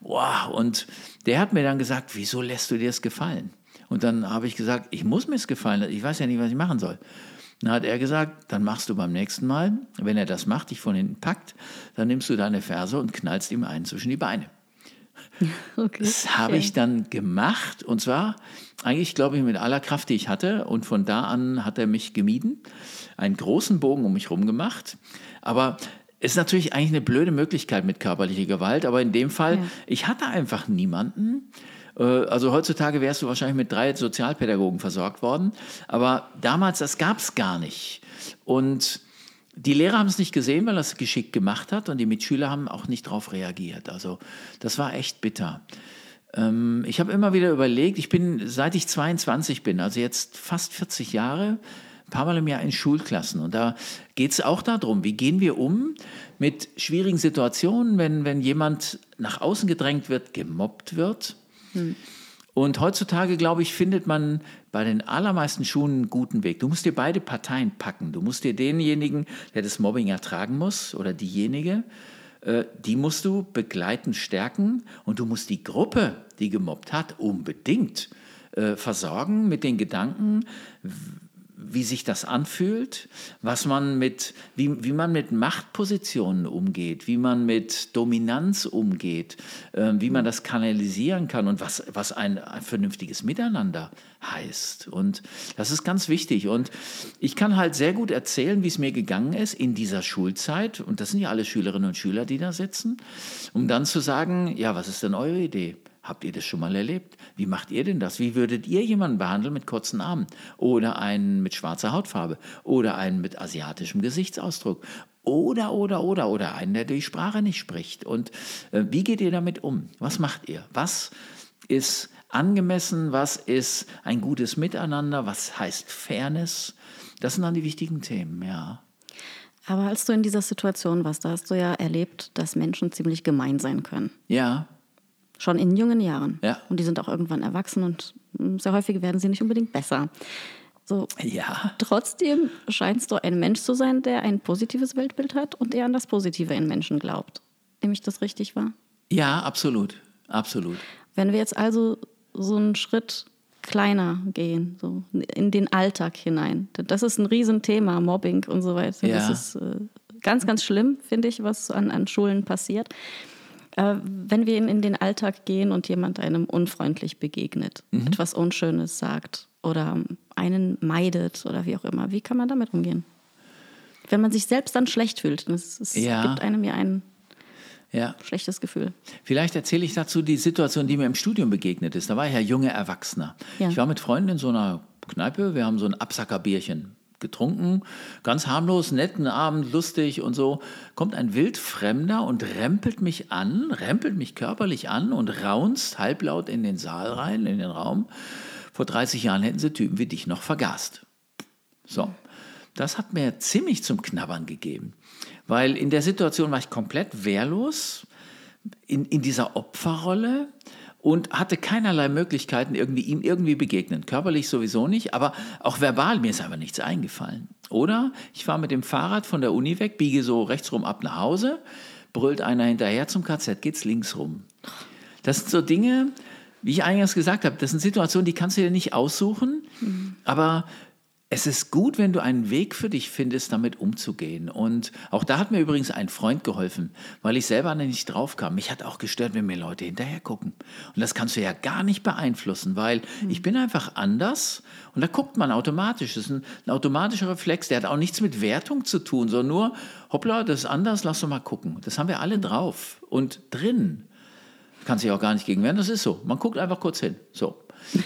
wow, und der hat mir dann gesagt, wieso lässt du dir das gefallen? Und dann habe ich gesagt, ich muss mir es gefallen, ich weiß ja nicht, was ich machen soll. Dann hat er gesagt, dann machst du beim nächsten Mal, wenn er das macht, dich von hinten packt, dann nimmst du deine Ferse und knallst ihm einen zwischen die Beine. Okay. Das habe ich dann gemacht und zwar eigentlich, glaube ich, mit aller Kraft, die ich hatte. Und von da an hat er mich gemieden, einen großen Bogen um mich herum gemacht. Aber ist natürlich eigentlich eine blöde Möglichkeit mit körperlicher Gewalt, aber in dem Fall, ja. ich hatte einfach niemanden. Äh, also heutzutage wärst du wahrscheinlich mit drei Sozialpädagogen versorgt worden, aber damals, das gab es gar nicht. Und die Lehrer haben es nicht gesehen, weil er es geschickt gemacht hat und die Mitschüler haben auch nicht darauf reagiert. Also das war echt bitter. Ähm, ich habe immer wieder überlegt, ich bin, seit ich 22 bin, also jetzt fast 40 Jahre, ein paar Mal im Jahr in Schulklassen. Und da geht es auch darum, wie gehen wir um mit schwierigen Situationen, wenn, wenn jemand nach außen gedrängt wird, gemobbt wird. Hm. Und heutzutage, glaube ich, findet man bei den allermeisten Schulen einen guten Weg. Du musst dir beide Parteien packen. Du musst dir denjenigen, der das Mobbing ertragen muss, oder diejenige, äh, die musst du begleiten, stärken. Und du musst die Gruppe, die gemobbt hat, unbedingt äh, versorgen mit den Gedanken, wie sich das anfühlt, was man mit, wie, wie man mit Machtpositionen umgeht, wie man mit Dominanz umgeht, äh, wie man das kanalisieren kann und was, was ein, ein vernünftiges Miteinander heißt. Und das ist ganz wichtig. Und ich kann halt sehr gut erzählen, wie es mir gegangen ist in dieser Schulzeit. Und das sind ja alle Schülerinnen und Schüler, die da sitzen, um dann zu sagen, ja, was ist denn eure Idee? Habt ihr das schon mal erlebt? Wie macht ihr denn das? Wie würdet ihr jemanden behandeln mit kurzen Armen? Oder einen mit schwarzer Hautfarbe? Oder einen mit asiatischem Gesichtsausdruck? Oder, oder, oder, oder einen, der die Sprache nicht spricht. Und äh, wie geht ihr damit um? Was macht ihr? Was ist angemessen? Was ist ein gutes Miteinander? Was heißt Fairness? Das sind dann die wichtigen Themen, ja. Aber als du in dieser Situation warst, da hast du ja erlebt, dass Menschen ziemlich gemein sein können. Ja. Schon in jungen Jahren. Ja. Und die sind auch irgendwann erwachsen und hm, sehr häufig werden sie nicht unbedingt besser. So, ja. Trotzdem scheinst du ein Mensch zu sein, der ein positives Weltbild hat und eher an das Positive in Menschen glaubt. Nehme ich das richtig wahr? Ja, absolut. Absolut. Wenn wir jetzt also so einen Schritt kleiner gehen, so in den Alltag hinein. Das ist ein Riesenthema, Mobbing und so weiter. Ja. Das ist äh, ganz, ganz schlimm, finde ich, was an, an Schulen passiert. Äh, wenn wir in, in, den Alltag gehen und jemand einem unfreundlich begegnet, mhm. etwas Unschönes sagt oder einen meidet oder wie auch immer, wie kann man damit umgehen? Wenn man sich selbst dann schlecht fühlt, es, es ja. gibt einem ja ein ja. schlechtes Gefühl. Vielleicht erzähle ich dazu die Situation, die mir im Studium begegnet ist. Da war ich ja junger Erwachsener. Ja. Ich war mit Freunden in so einer Kneipe, wir haben so ein Absackerbierchen getrunken, ganz harmlos, netten Abend, lustig und so, kommt ein Wildfremder und rempelt mich an, rempelt mich körperlich an und raunzt halblaut in den Saal rein, in den Raum. Vor 30 Jahren hätten sie Typen wie dich noch vergast. So, das hat mir ziemlich zum Knabbern gegeben, weil in der Situation war ich komplett wehrlos, in, in dieser Opferrolle und hatte keinerlei Möglichkeiten, irgendwie ihm irgendwie begegnen. Körperlich sowieso nicht, aber auch verbal, mir ist aber nichts eingefallen. Oder ich fahre mit dem Fahrrad von der Uni weg, biege so rechtsrum ab nach Hause, brüllt einer hinterher zum KZ, geht's links rum. Das sind so Dinge, wie ich eingangs gesagt habe, das sind Situationen, die kannst du dir nicht aussuchen, mhm. aber es ist gut, wenn du einen Weg für dich findest, damit umzugehen. Und auch da hat mir übrigens ein Freund geholfen, weil ich selber nicht drauf kam. Mich hat auch gestört, wenn mir Leute hinterher gucken. Und das kannst du ja gar nicht beeinflussen, weil mhm. ich bin einfach anders und da guckt man automatisch. Das ist ein, ein, automatischer Reflex, der hat auch nichts mit Wertung zu tun, sondern nur, hoppla, das ist anders, lass doch mal gucken. Das haben wir alle drauf und drin. Kann sich auch gar nicht gegen wehren, das ist so. Man guckt einfach kurz hin. So.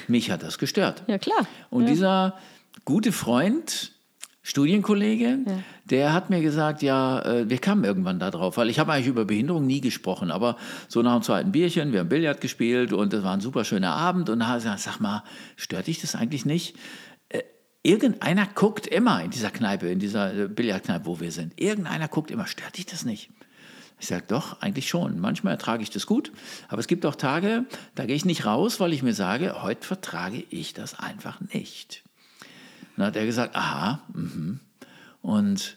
Mich hat das gestört. Ja, klar. Und ja. dieser gute Freund, Studienkollege, ja. der hat mir gesagt, ja, äh, wir kamen irgendwann da drauf, weil ich habe eigentlich über Behinderung nie gesprochen, aber so nach dem zweiten Bierchen, wir haben Billard gespielt und das war ein super schöner Abend und da hat er gesagt, sag mal, stört dich das eigentlich nicht? Äh, irgendeiner guckt immer in dieser Kneipe, in dieser äh, Billardkneipe, wo wir sind. Irgendeiner guckt immer, stört dich das nicht? Ich sage, doch, eigentlich schon. Manchmal ertrage ich das gut, aber es gibt auch Tage, da gehe ich nicht raus, weil ich mir sage, heute vertrage ich das einfach nicht. Dann hat er gesagt, aha, mh. und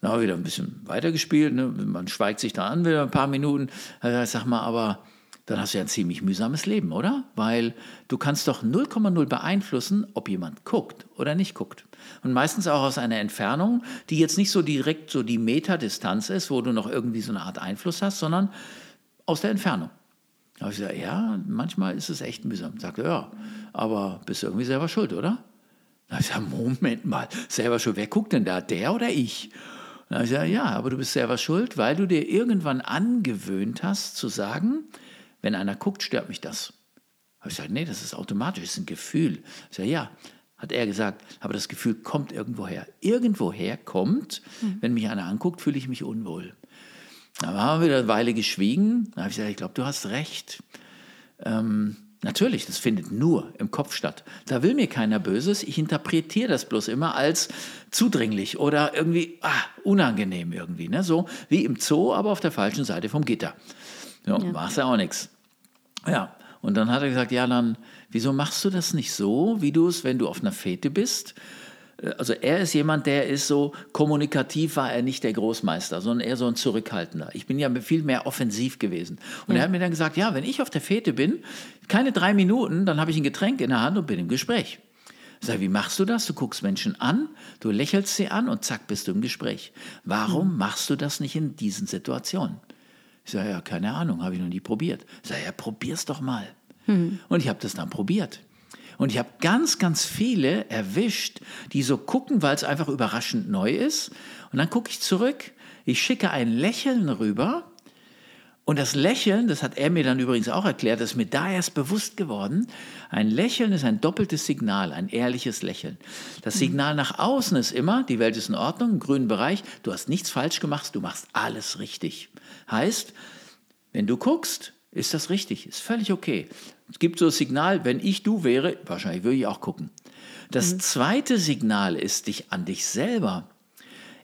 dann haben wir wieder ein bisschen weitergespielt. Ne? Man schweigt sich da an, wieder ein paar Minuten. Er sagt, sag mal, aber dann hast du ja ein ziemlich mühsames Leben, oder? Weil du kannst doch 0,0 beeinflussen, ob jemand guckt oder nicht guckt. Und meistens auch aus einer Entfernung, die jetzt nicht so direkt so die Metadistanz ist, wo du noch irgendwie so eine Art Einfluss hast, sondern aus der Entfernung. Da habe ich gesagt, ja, manchmal ist es echt mühsam. Sagte, ja, aber bist du irgendwie selber schuld, oder? Da habe ich gesagt, Moment mal, selber schuld, wer guckt denn da, der oder ich? Da habe ich gesagt, ja, aber du bist selber schuld, weil du dir irgendwann angewöhnt hast zu sagen, wenn einer guckt, stört mich das. Da habe ich gesagt, nee, das ist automatisch, das ist ein Gefühl. Ich sage, ja, hat er gesagt, aber das Gefühl kommt irgendwoher. Irgendwoher kommt, mhm. wenn mich einer anguckt, fühle ich mich unwohl. Da haben wir wieder eine Weile geschwiegen. Da habe ich gesagt, ich glaube, du hast recht. Ähm, Natürlich, das findet nur im Kopf statt. Da will mir keiner Böses. Ich interpretiere das bloß immer als zudringlich oder irgendwie ah, unangenehm irgendwie. Ne? So wie im Zoo, aber auf der falschen Seite vom Gitter. So, ja. Machst du auch nichts. Ja, und dann hat er gesagt, ja, dann, wieso machst du das nicht so, wie du es, wenn du auf einer Fete bist? Äh, also er ist jemand, der ist so kommunikativ, war er nicht der Großmeister, sondern eher so ein Zurückhaltender. Ich bin ja viel mehr offensiv gewesen. Und ja. er hat mir dann gesagt, ja, wenn ich auf der Fete bin, keine drei Minuten, dann habe ich ein Getränk in der Hand und bin im Gespräch. Ich sage, wie machst du das? Du guckst Menschen an, du lächelst sie an und zack, bist du im Gespräch. Warum mhm. machst du das nicht in diesen Situationen? Ich sage, ja, keine Ahnung, habe ich noch nie probiert. Ich sage, ja, probier's doch mal. Mhm. Und ich habe das dann probiert. Und ich habe ganz, ganz viele erwischt, die so gucken, weil es einfach überraschend neu ist. Und dann gucke ich zurück, ich schicke ein Lächeln rüber. Und das Lächeln, das hat er mir dann übrigens auch erklärt, das ist mir da erst bewusst geworden. Ein Lächeln ist ein doppeltes Signal, ein ehrliches Lächeln. Das mhm. Signal nach außen ist immer, die Welt ist in Ordnung, im grünen Bereich, du hast nichts falsch gemacht, du machst alles richtig. Heißt, wenn du guckst, ist das richtig, ist völlig okay. Es gibt so ein Signal, wenn ich du wäre, wahrscheinlich würde ich auch gucken. Das mhm. zweite Signal ist dich an dich selber.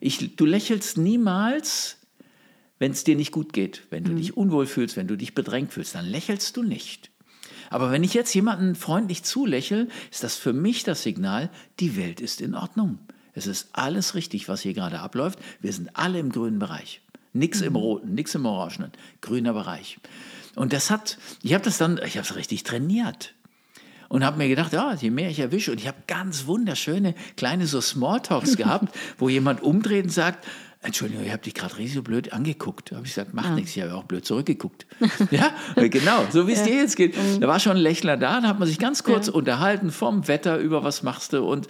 Ich, du lächelst niemals, wenn es dir nicht gut geht, wenn du mhm. dich unwohl fühlst, wenn du dich bedrängt fühlst, dann lächelst du nicht. Aber wenn ich jetzt jemanden freundlich zulächle, ist das für mich das Signal, die Welt ist in Ordnung. Es ist alles richtig, was hier gerade abläuft. Wir sind alle im grünen Bereich. Mhm. im roten, nix im orangenen, grüner Bereich. Und das hat, ich habe das dann, ich habe es richtig trainiert. Und habe mir gedacht, ja, je mehr ich erwische, und ich habe ganz wunderschöne kleine so Smalltalks gehabt, wo jemand umdreht und sagt, Entschuldigung, ich habe dich gerade riesig blöd angeguckt. Da habe ich gesagt, macht ja. nichts, ich habe auch blöd zurückgeguckt. ja, genau, so wie es ja. dir jetzt geht. Mhm. Da war schon ein Lächler da, da hat man sich ganz kurz ja. unterhalten vom Wetter über was machst du und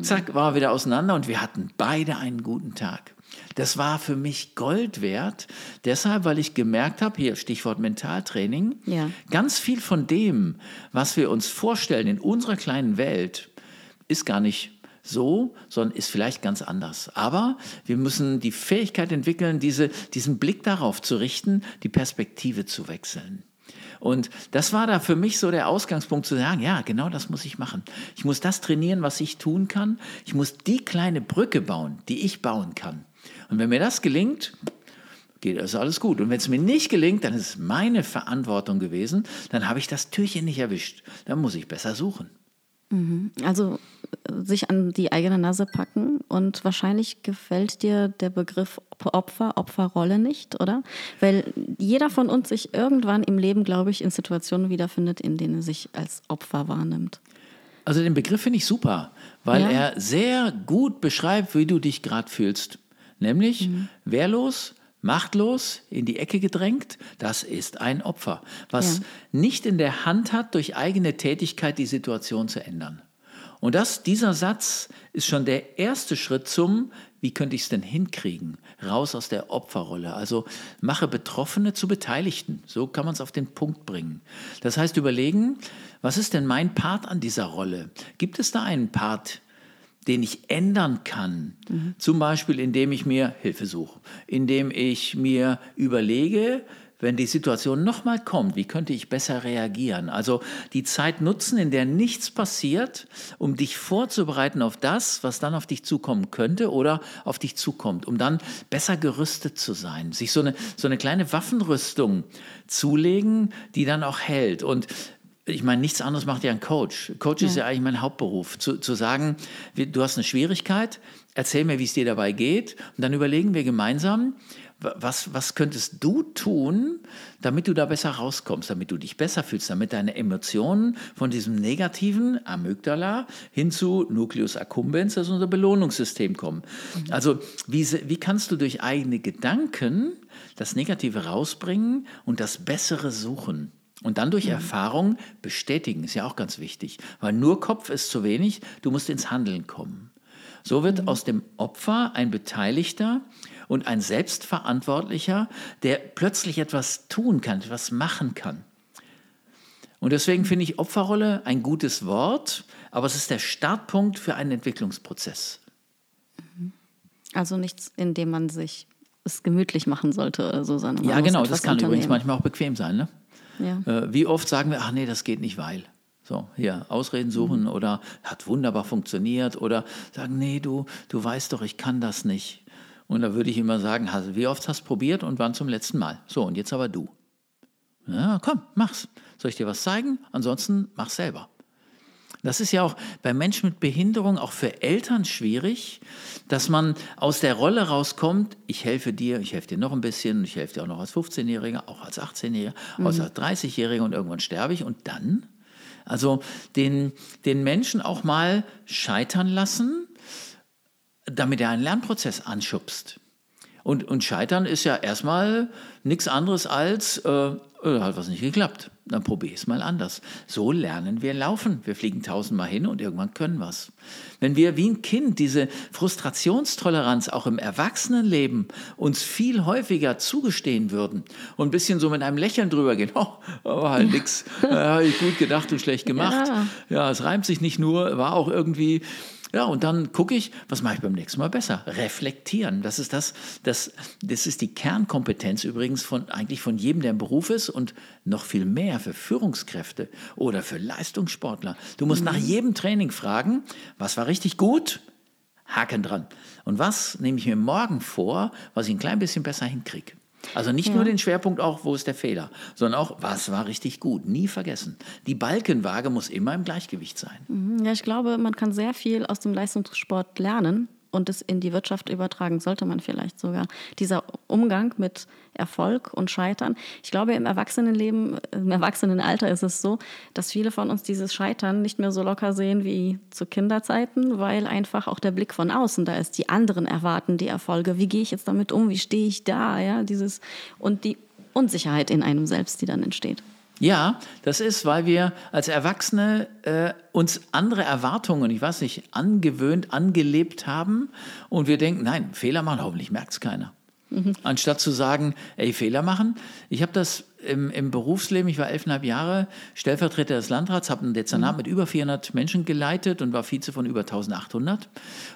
zack, war wieder auseinander und wir hatten beide einen guten Tag. Das war für mich Gold wert, deshalb, weil ich gemerkt habe, hier Stichwort Mentaltraining, ja. ganz viel von dem, was wir uns vorstellen in unserer kleinen Welt, ist gar nicht so, sondern ist vielleicht ganz anders. Aber wir müssen die Fähigkeit entwickeln, diese, diesen Blick darauf zu richten, die Perspektive zu wechseln. Und das war da für mich so der Ausgangspunkt zu sagen, ja, genau das muss ich machen. Ich muss das trainieren, was ich tun kann. Ich muss die kleine Brücke bauen, die ich bauen kann. Und wenn mir das gelingt, geht das alles gut. Und wenn es mir nicht gelingt, dann ist es meine Verantwortung gewesen, dann habe ich das Türchen nicht erwischt. Dann muss ich besser suchen. Mhm. Also äh, sich an die eigene Nase packen und wahrscheinlich gefällt dir der Begriff Opfer, Opferrolle nicht, oder? Weil jeder von uns sich irgendwann im Leben, glaube ich, in Situationen wiederfindet, in denen er sich als Opfer wahrnimmt. Also den Begriff finde ich super, weil ja. er sehr gut beschreibt, wie du dich gerade fühlst. Nämlich mhm. wehrlos, machtlos, in die Ecke gedrängt, das ist ein Opfer, was ja. nicht in der Hand hat, durch eigene Tätigkeit die Situation zu ändern. Und das, dieser Satz ist schon der erste Schritt zum, wie könnte ich es denn hinkriegen? Raus aus der Opferrolle. Also mache Betroffene zu Beteiligten. So kann man es auf den Punkt bringen. Das heißt, überlegen, was ist denn mein Part an dieser Rolle? Gibt es da einen Part, den ich ändern kann? Mhm. Zum Beispiel, indem ich mir Hilfe suche, indem ich mir überlege, wenn die Situation nochmal kommt, wie könnte ich besser reagieren? Also die Zeit nutzen, in der nichts passiert, um dich vorzubereiten auf das, was dann auf dich zukommen könnte oder auf dich zukommt, um dann besser gerüstet zu sein. Sich so eine, so eine kleine Waffenrüstung zulegen, die dann auch hält. Und ich meine, nichts anderes macht ja ein Coach. Coach ja. ist ja eigentlich mein Hauptberuf. Zu, zu sagen, du hast eine Schwierigkeit, erzähl mir, wie es dir dabei geht. Und dann überlegen wir gemeinsam, was, was könntest du tun, damit du da besser rauskommst, damit du dich besser fühlst, damit deine Emotionen von diesem negativen Amygdala hin zu Nucleus accumbens, das ist unser Belohnungssystem, kommen. Mhm. Also wie, wie kannst du durch eigene Gedanken das Negative rausbringen und das Bessere suchen? Und dann durch mhm. Erfahrung bestätigen, ist ja auch ganz wichtig, weil nur Kopf ist zu wenig, du musst ins Handeln kommen. So wird mhm. aus dem Opfer ein Beteiligter und ein Selbstverantwortlicher, der plötzlich etwas tun kann, etwas machen kann. Und deswegen finde ich Opferrolle ein gutes Wort, aber es ist der Startpunkt für einen Entwicklungsprozess. Also nichts, in dem man sich es gemütlich machen sollte oder so, sondern Ja, genau, das kann übrigens manchmal auch bequem sein. Ne? Ja. Äh, wie oft sagen wir, ach nee, das geht nicht, weil. So, hier, Ausreden suchen mhm. oder hat wunderbar funktioniert oder sagen, nee, du, du weißt doch, ich kann das nicht. Und da würde ich immer sagen, wie oft hast du probiert und wann zum letzten Mal? So, und jetzt aber du. Ja, komm, mach's. Soll ich dir was zeigen? Ansonsten mach's selber. Das ist ja auch bei Menschen mit Behinderung, auch für Eltern schwierig, dass man aus der Rolle rauskommt, ich helfe dir, ich helfe dir noch ein bisschen, ich helfe dir auch noch als 15-Jähriger, auch als 18-Jähriger, mhm. als 30-Jähriger und irgendwann sterbe ich und dann? Also den, den Menschen auch mal scheitern lassen, damit er einen Lernprozess anschubst. Und, und Scheitern ist ja erstmal nichts anderes als, äh, hat was nicht geklappt. Dann probier es mal anders. So lernen wir laufen. Wir fliegen tausendmal hin und irgendwann können wir es. Wenn wir wie ein Kind diese Frustrationstoleranz auch im Erwachsenenleben uns viel häufiger zugestehen würden und ein bisschen so mit einem Lächeln drüber gehen, oh, war halt nix, habe ich gut gedacht und schlecht gemacht. Ja. ja, es reimt sich nicht nur, war auch irgendwie ja, und dann gucke ich, was mache ich beim nächsten Mal besser? Reflektieren. Das ist das, das, das ist die Kernkompetenz übrigens von eigentlich von jedem, der im Beruf ist und noch viel mehr für Führungskräfte oder für Leistungssportler. Du musst mhm. nach jedem Training fragen, was war richtig gut? Haken dran. Und was nehme ich mir morgen vor, was ich ein klein bisschen besser hinkriege? Also nicht ja. nur den Schwerpunkt auch, wo ist der Fehler, sondern auch, was war richtig gut. Nie vergessen. Die Balkenwaage muss immer im Gleichgewicht sein. Mhm. Ja, ich glaube, man kann sehr viel aus dem Leistungssport lernen und es in die Wirtschaft übertragen, sollte man vielleicht sogar. Dieser Umgang mit Erfolg und Scheitern. Ich glaube, im Erwachsenenleben, im Erwachsenenalter ist es so, dass viele von uns dieses Scheitern nicht mehr so locker sehen wie zu Kinderzeiten, weil einfach auch der Blick von außen da ist. Die anderen erwarten die Erfolge. Wie gehe ich jetzt damit um? Wie stehe ich da? Ja, dieses, und die Unsicherheit in einem selbst, die dann entsteht. Ja, das ist, weil wir als Erwachsene äh, uns andere Erwartungen, ich weiß nicht, angewöhnt, angelebt haben und wir denken, nein, Fehler machen, hoffentlich merkt es keiner. Mhm. Anstatt zu sagen, ey, Fehler machen. Ich habe das im, im, Berufsleben, ich war elfeinhalb Jahre Stellvertreter des Landrats, habe ein Dezernat mhm. mit über 400 Menschen geleitet und war Vize von über 1800.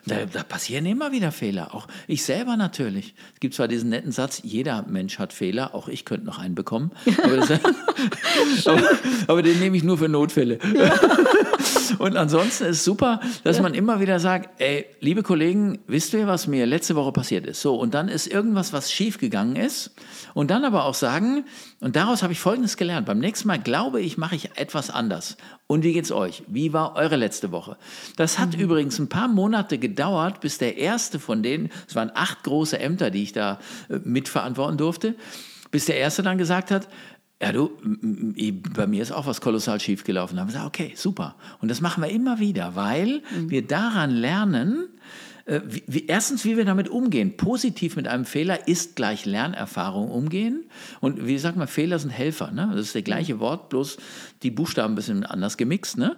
Da, da, passieren immer wieder Fehler, auch ich selber natürlich. Es gibt zwar diesen netten Satz, jeder Mensch hat Fehler, auch ich könnte noch einen bekommen, aber, das, aber, aber den nehme ich nur für Notfälle. Ja. Und ansonsten ist super, dass man immer wieder sagt, ey, liebe Kollegen, wisst ihr, was mir letzte Woche passiert ist? So, und dann ist irgendwas, was schiefgegangen ist. Und dann aber auch sagen, und daraus habe ich Folgendes gelernt. Beim nächsten Mal glaube ich, mache ich etwas anders. Und wie geht's euch? Wie war eure letzte Woche? Das hat mhm. übrigens ein paar Monate gedauert, bis der erste von denen, es waren acht große Ämter, die ich da äh, mitverantworten durfte, bis der erste dann gesagt hat, ja, du, bei mir ist auch was kolossal schief gelaufen. Da haben wir gesagt, okay, super. Und das machen wir immer wieder, weil mhm. wir daran lernen, äh, wie, wie, erstens, wie wir damit umgehen. Positiv mit einem Fehler ist gleich Lernerfahrung umgehen. Und wie sagt man, Fehler sind Helfer. Ne? Das ist das gleiche Wort, bloß die Buchstaben ein bisschen anders gemixt. Ne?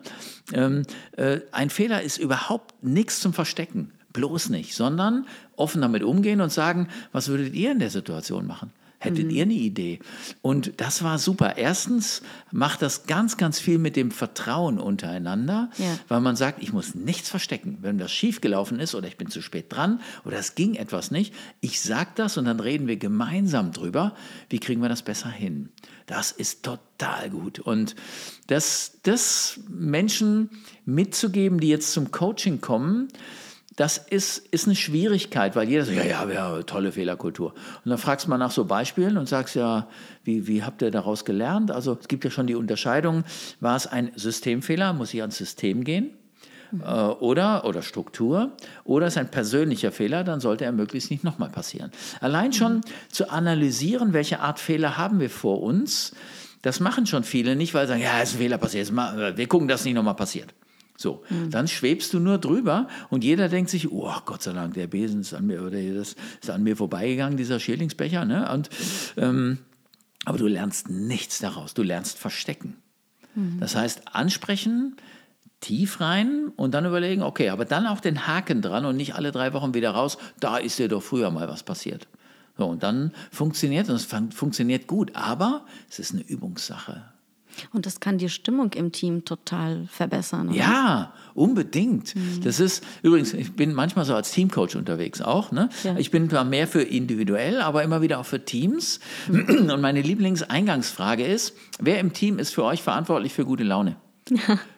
Ähm, äh, ein Fehler ist überhaupt nichts zum Verstecken. Bloß nicht, sondern offen damit umgehen und sagen, was würdet ihr in der Situation machen? Hättet mhm. ihr eine Idee? Und das war super. Erstens macht das ganz, ganz viel mit dem Vertrauen untereinander, ja. weil man sagt, ich muss nichts verstecken. Wenn das schiefgelaufen ist oder ich bin zu spät dran oder es ging etwas nicht, ich sage das und dann reden wir gemeinsam drüber, wie kriegen wir das besser hin. Das ist total gut. Und das, das Menschen mitzugeben, die jetzt zum Coaching kommen, das ist, ist eine Schwierigkeit, weil jeder sagt, ja, ja, ja, tolle Fehlerkultur. Und dann fragst du mal nach so Beispielen und sagst ja, wie, wie habt ihr daraus gelernt? Also es gibt ja schon die Unterscheidung, war es ein Systemfehler, muss ich ans System gehen? Mhm. Oder, oder Struktur, oder es ist ein persönlicher Fehler, dann sollte er möglichst nicht nochmal passieren. Allein schon zu analysieren, welche Art Fehler haben wir vor uns, das machen schon viele nicht, weil sie sagen, ja, es ist ein Fehler passiert, wir gucken, dass nicht nochmal passiert. So, mhm. dann schwebst du nur drüber und jeder denkt sich, oh Gott sei Dank, der Besen ist an mir oder das ist an mir vorbeigegangen, dieser Schierlingsbecher. Ne? Und, ähm, aber du lernst nichts daraus. Du lernst verstecken. Mhm. Das heißt, ansprechen, tief rein und dann überlegen, okay, aber dann auch den Haken dran und nicht alle drei Wochen wieder raus, da ist dir doch früher mal was passiert. So, und dann funktioniert es, funktioniert gut, aber es ist eine Übungssache. Und das kann die Stimmung im Team total verbessern. Oder? Ja, unbedingt. Mhm. Das ist übrigens, ich bin manchmal so als Teamcoach unterwegs auch. Ne? Ja. Ich bin zwar mehr für individuell, aber immer wieder auch für Teams. Mhm. Und meine Lieblingseingangsfrage ist: Wer im Team ist für euch verantwortlich für gute Laune?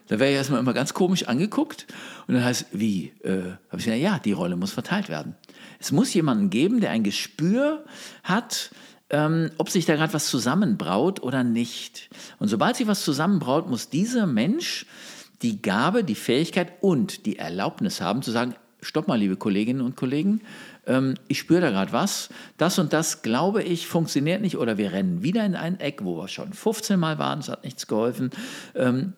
Da wäre ich erstmal immer ganz komisch angeguckt. Und dann heißt, wie? Äh, habe ich gesagt, ja, die Rolle muss verteilt werden. Es muss jemanden geben, der ein Gespür hat, ähm, ob sich da gerade was zusammenbraut oder nicht. Und sobald sich was zusammenbraut, muss dieser Mensch die Gabe, die Fähigkeit und die Erlaubnis haben zu sagen, stopp mal, liebe Kolleginnen und Kollegen, ähm, ich spüre da gerade was, das und das glaube ich funktioniert nicht oder wir rennen wieder in ein Eck, wo wir schon 15 Mal waren, es hat nichts geholfen. Ähm,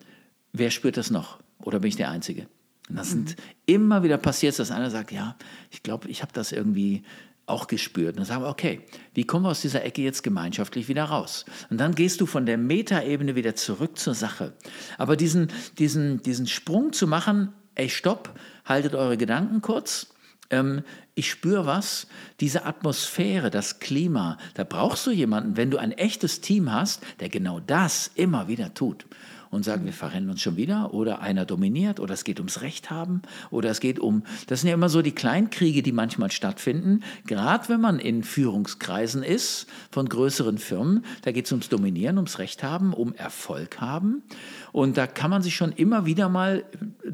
wer spürt das noch? Oder bin ich der Einzige? Und das sind mhm. immer wieder passiert, dass einer sagt, ja, ich glaube, ich habe das irgendwie auch gespürt. Und sagen okay, wie kommen wir aus dieser Ecke jetzt gemeinschaftlich wieder raus? Und dann gehst du von der Metaebene wieder zurück zur Sache. Aber diesen, diesen, diesen Sprung zu machen, ey, stopp, haltet eure Gedanken kurz. Ähm, ich spüre was, diese Atmosphäre, das Klima, da brauchst du jemanden, wenn du ein echtes Team hast, der genau das immer wieder tut und sagen, wir verrennen uns schon wieder oder einer dominiert oder es geht ums Recht haben oder es geht um, das sind ja immer so die Kleinkriege, die manchmal stattfinden, gerade wenn man in Führungskreisen ist von größeren Firmen, da geht es ums Dominieren, ums Recht haben, um Erfolg haben und da kann man sich schon immer wieder mal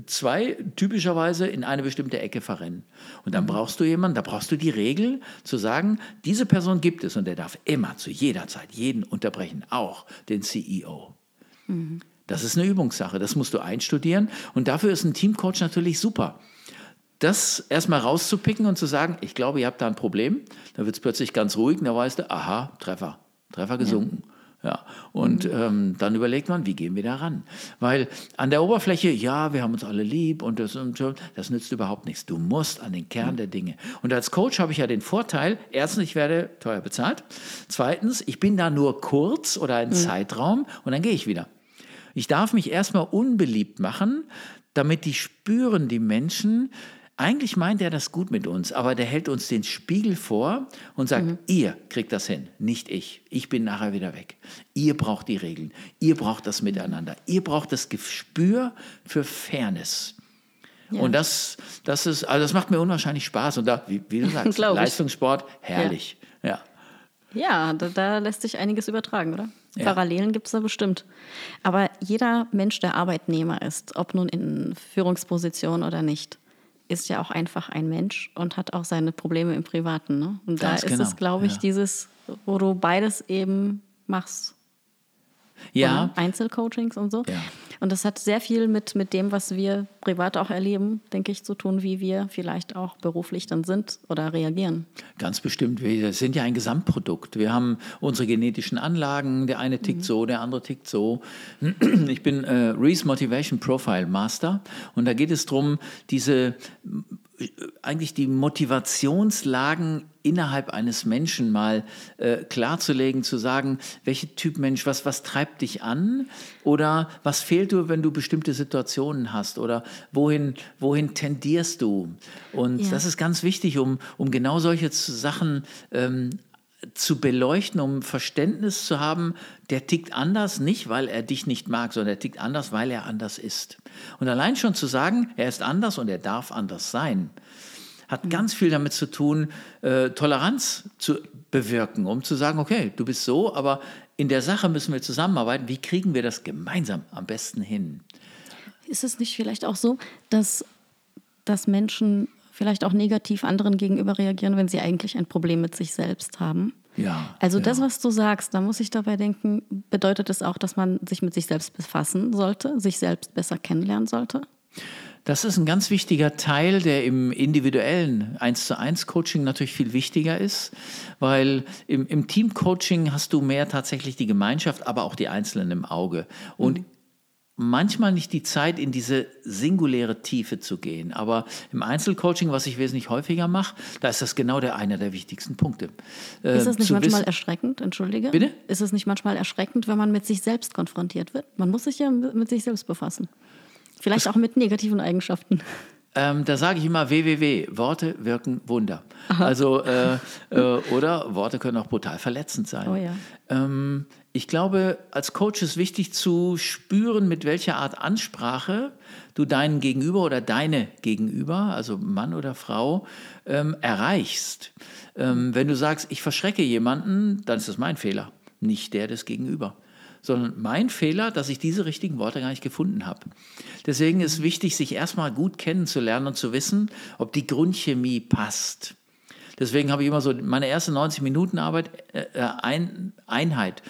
zwei typischerweise in eine bestimmte Ecke verrennen. Und dann brauchst du jemanden, da brauchst du die Regel zu sagen, diese Person gibt es und der darf immer zu jeder Zeit jeden unterbrechen, auch den CEO. Mhm. Das ist eine Übungssache, das musst du einstudieren und dafür ist ein Teamcoach natürlich super. Das erstmal rauszupicken und zu sagen, ich glaube, ihr habt da ein Problem, dann wird es plötzlich ganz ruhig und da weißt du, aha, Treffer, Treffer gesunken. Ja. ja. Und mhm. ähm, dann überlegt man, wie gehen wir da ran? Weil an der Oberfläche, ja, wir haben uns alle lieb und das, und das nützt überhaupt nichts. Du musst an den Kern der Dinge. Und als Coach habe ich ja den Vorteil, erstens, ich werde teuer bezahlt. Zweitens, ich bin da nur kurz oder einen mhm. Zeitraum und dann gehe ich wieder. Ich darf mich erstmal unbeliebt machen, damit die spüren, die Menschen, eigentlich meint er das gut mit uns, aber der hält uns den Spiegel vor und sagt, mhm. ihr kriegt das hin, nicht ich. Ich bin nachher wieder weg. Ihr braucht die Regeln, ihr braucht das Miteinander, ihr braucht das Gespür für Fairness. Ja. Und das, das ist, also das macht mir unwahrscheinlich Spaß. Und da, wie, wie du sagst, Leistungssport, herrlich. Ja, ja. da, da lässt sich einiges übertragen, oder? Ja. Parallelen gibt es da bestimmt. Aber jeder Mensch, der Arbeitnehmer ist, ob nun in Führungsposition oder nicht, ist ja auch einfach ein Mensch und hat auch seine Probleme im Privaten. Ne? Und Ganz da ist genau. es, glaube ich, ja. dieses, wo du beides eben machst. Ja. Oder? Einzelcoachings und so. Ja. Und das hat sehr viel mit, mit dem, was wir privat auch erleben, denke ich, zu tun, wie wir vielleicht auch beruflich dann sind oder reagieren. Ganz bestimmt. Wir sind ja ein Gesamtprodukt. Wir haben unsere genetischen Anlagen. Der eine tickt mhm. so, der andere tickt so. Ich bin äh, Reese Motivation Profile Master und da geht es darum, diese eigentlich die Motivationslagen innerhalb eines Menschen mal äh, klarzulegen, zu sagen, welcher Typ Mensch, was, was treibt dich an oder was fehlt dir, wenn du bestimmte Situationen hast oder wohin, wohin tendierst du? Und ja. das ist ganz wichtig, um, um genau solche Sachen ähm, zu beleuchten, um Verständnis zu haben, der tickt anders, nicht weil er dich nicht mag, sondern er tickt anders, weil er anders ist. Und allein schon zu sagen, er ist anders und er darf anders sein, hat ganz viel damit zu tun, äh, Toleranz zu bewirken, um zu sagen, okay, du bist so, aber in der Sache müssen wir zusammenarbeiten. Wie kriegen wir das gemeinsam am besten hin? Ist es nicht vielleicht auch so, dass, dass Menschen vielleicht auch negativ anderen gegenüber reagieren, wenn sie eigentlich ein Problem mit sich selbst haben. Ja. Also ja. das, was du sagst, da muss ich dabei denken, bedeutet es auch, dass man sich mit sich selbst befassen sollte, sich selbst besser kennenlernen sollte? Das ist ein ganz wichtiger Teil, der im individuellen 1 zu 1 Coaching natürlich viel wichtiger ist, weil im, im Team-Coaching hast du mehr tatsächlich die Gemeinschaft, aber auch die Einzelnen im Auge. Und mhm manchmal nicht die Zeit, in diese singuläre Tiefe zu gehen. Aber im Einzelcoaching, was ich wesentlich häufiger mache, da ist das genau der einer der wichtigsten Punkte. Äh, ist das nicht manchmal erschreckend, entschuldige? Bitte? Ist es nicht manchmal erschreckend, wenn man mit sich selbst konfrontiert wird? Man muss sich ja mit sich selbst befassen. Vielleicht das auch mit negativen Eigenschaften. Ähm, da sage ich immer www. Worte wirken Wunder. Aha. Also äh, äh, oder Worte können auch brutal verletzend sein. Oh ja. Ähm, ich glaube, als Coach ist wichtig zu spüren, mit welcher Art Ansprache du deinen Gegenüber oder deine Gegenüber, also Mann oder Frau, ähm, erreichst. Ähm, wenn du sagst, ich verschrecke jemanden, dann ist das mein Fehler, nicht der des Gegenüber sondern mein Fehler, dass ich diese richtigen Worte gar nicht gefunden habe. Deswegen ist wichtig, sich erstmal gut kennenzulernen und zu wissen, ob die Grundchemie passt. Deswegen habe ich immer so meine erste 90 Minuten Arbeit äh, äh, ein, Einheit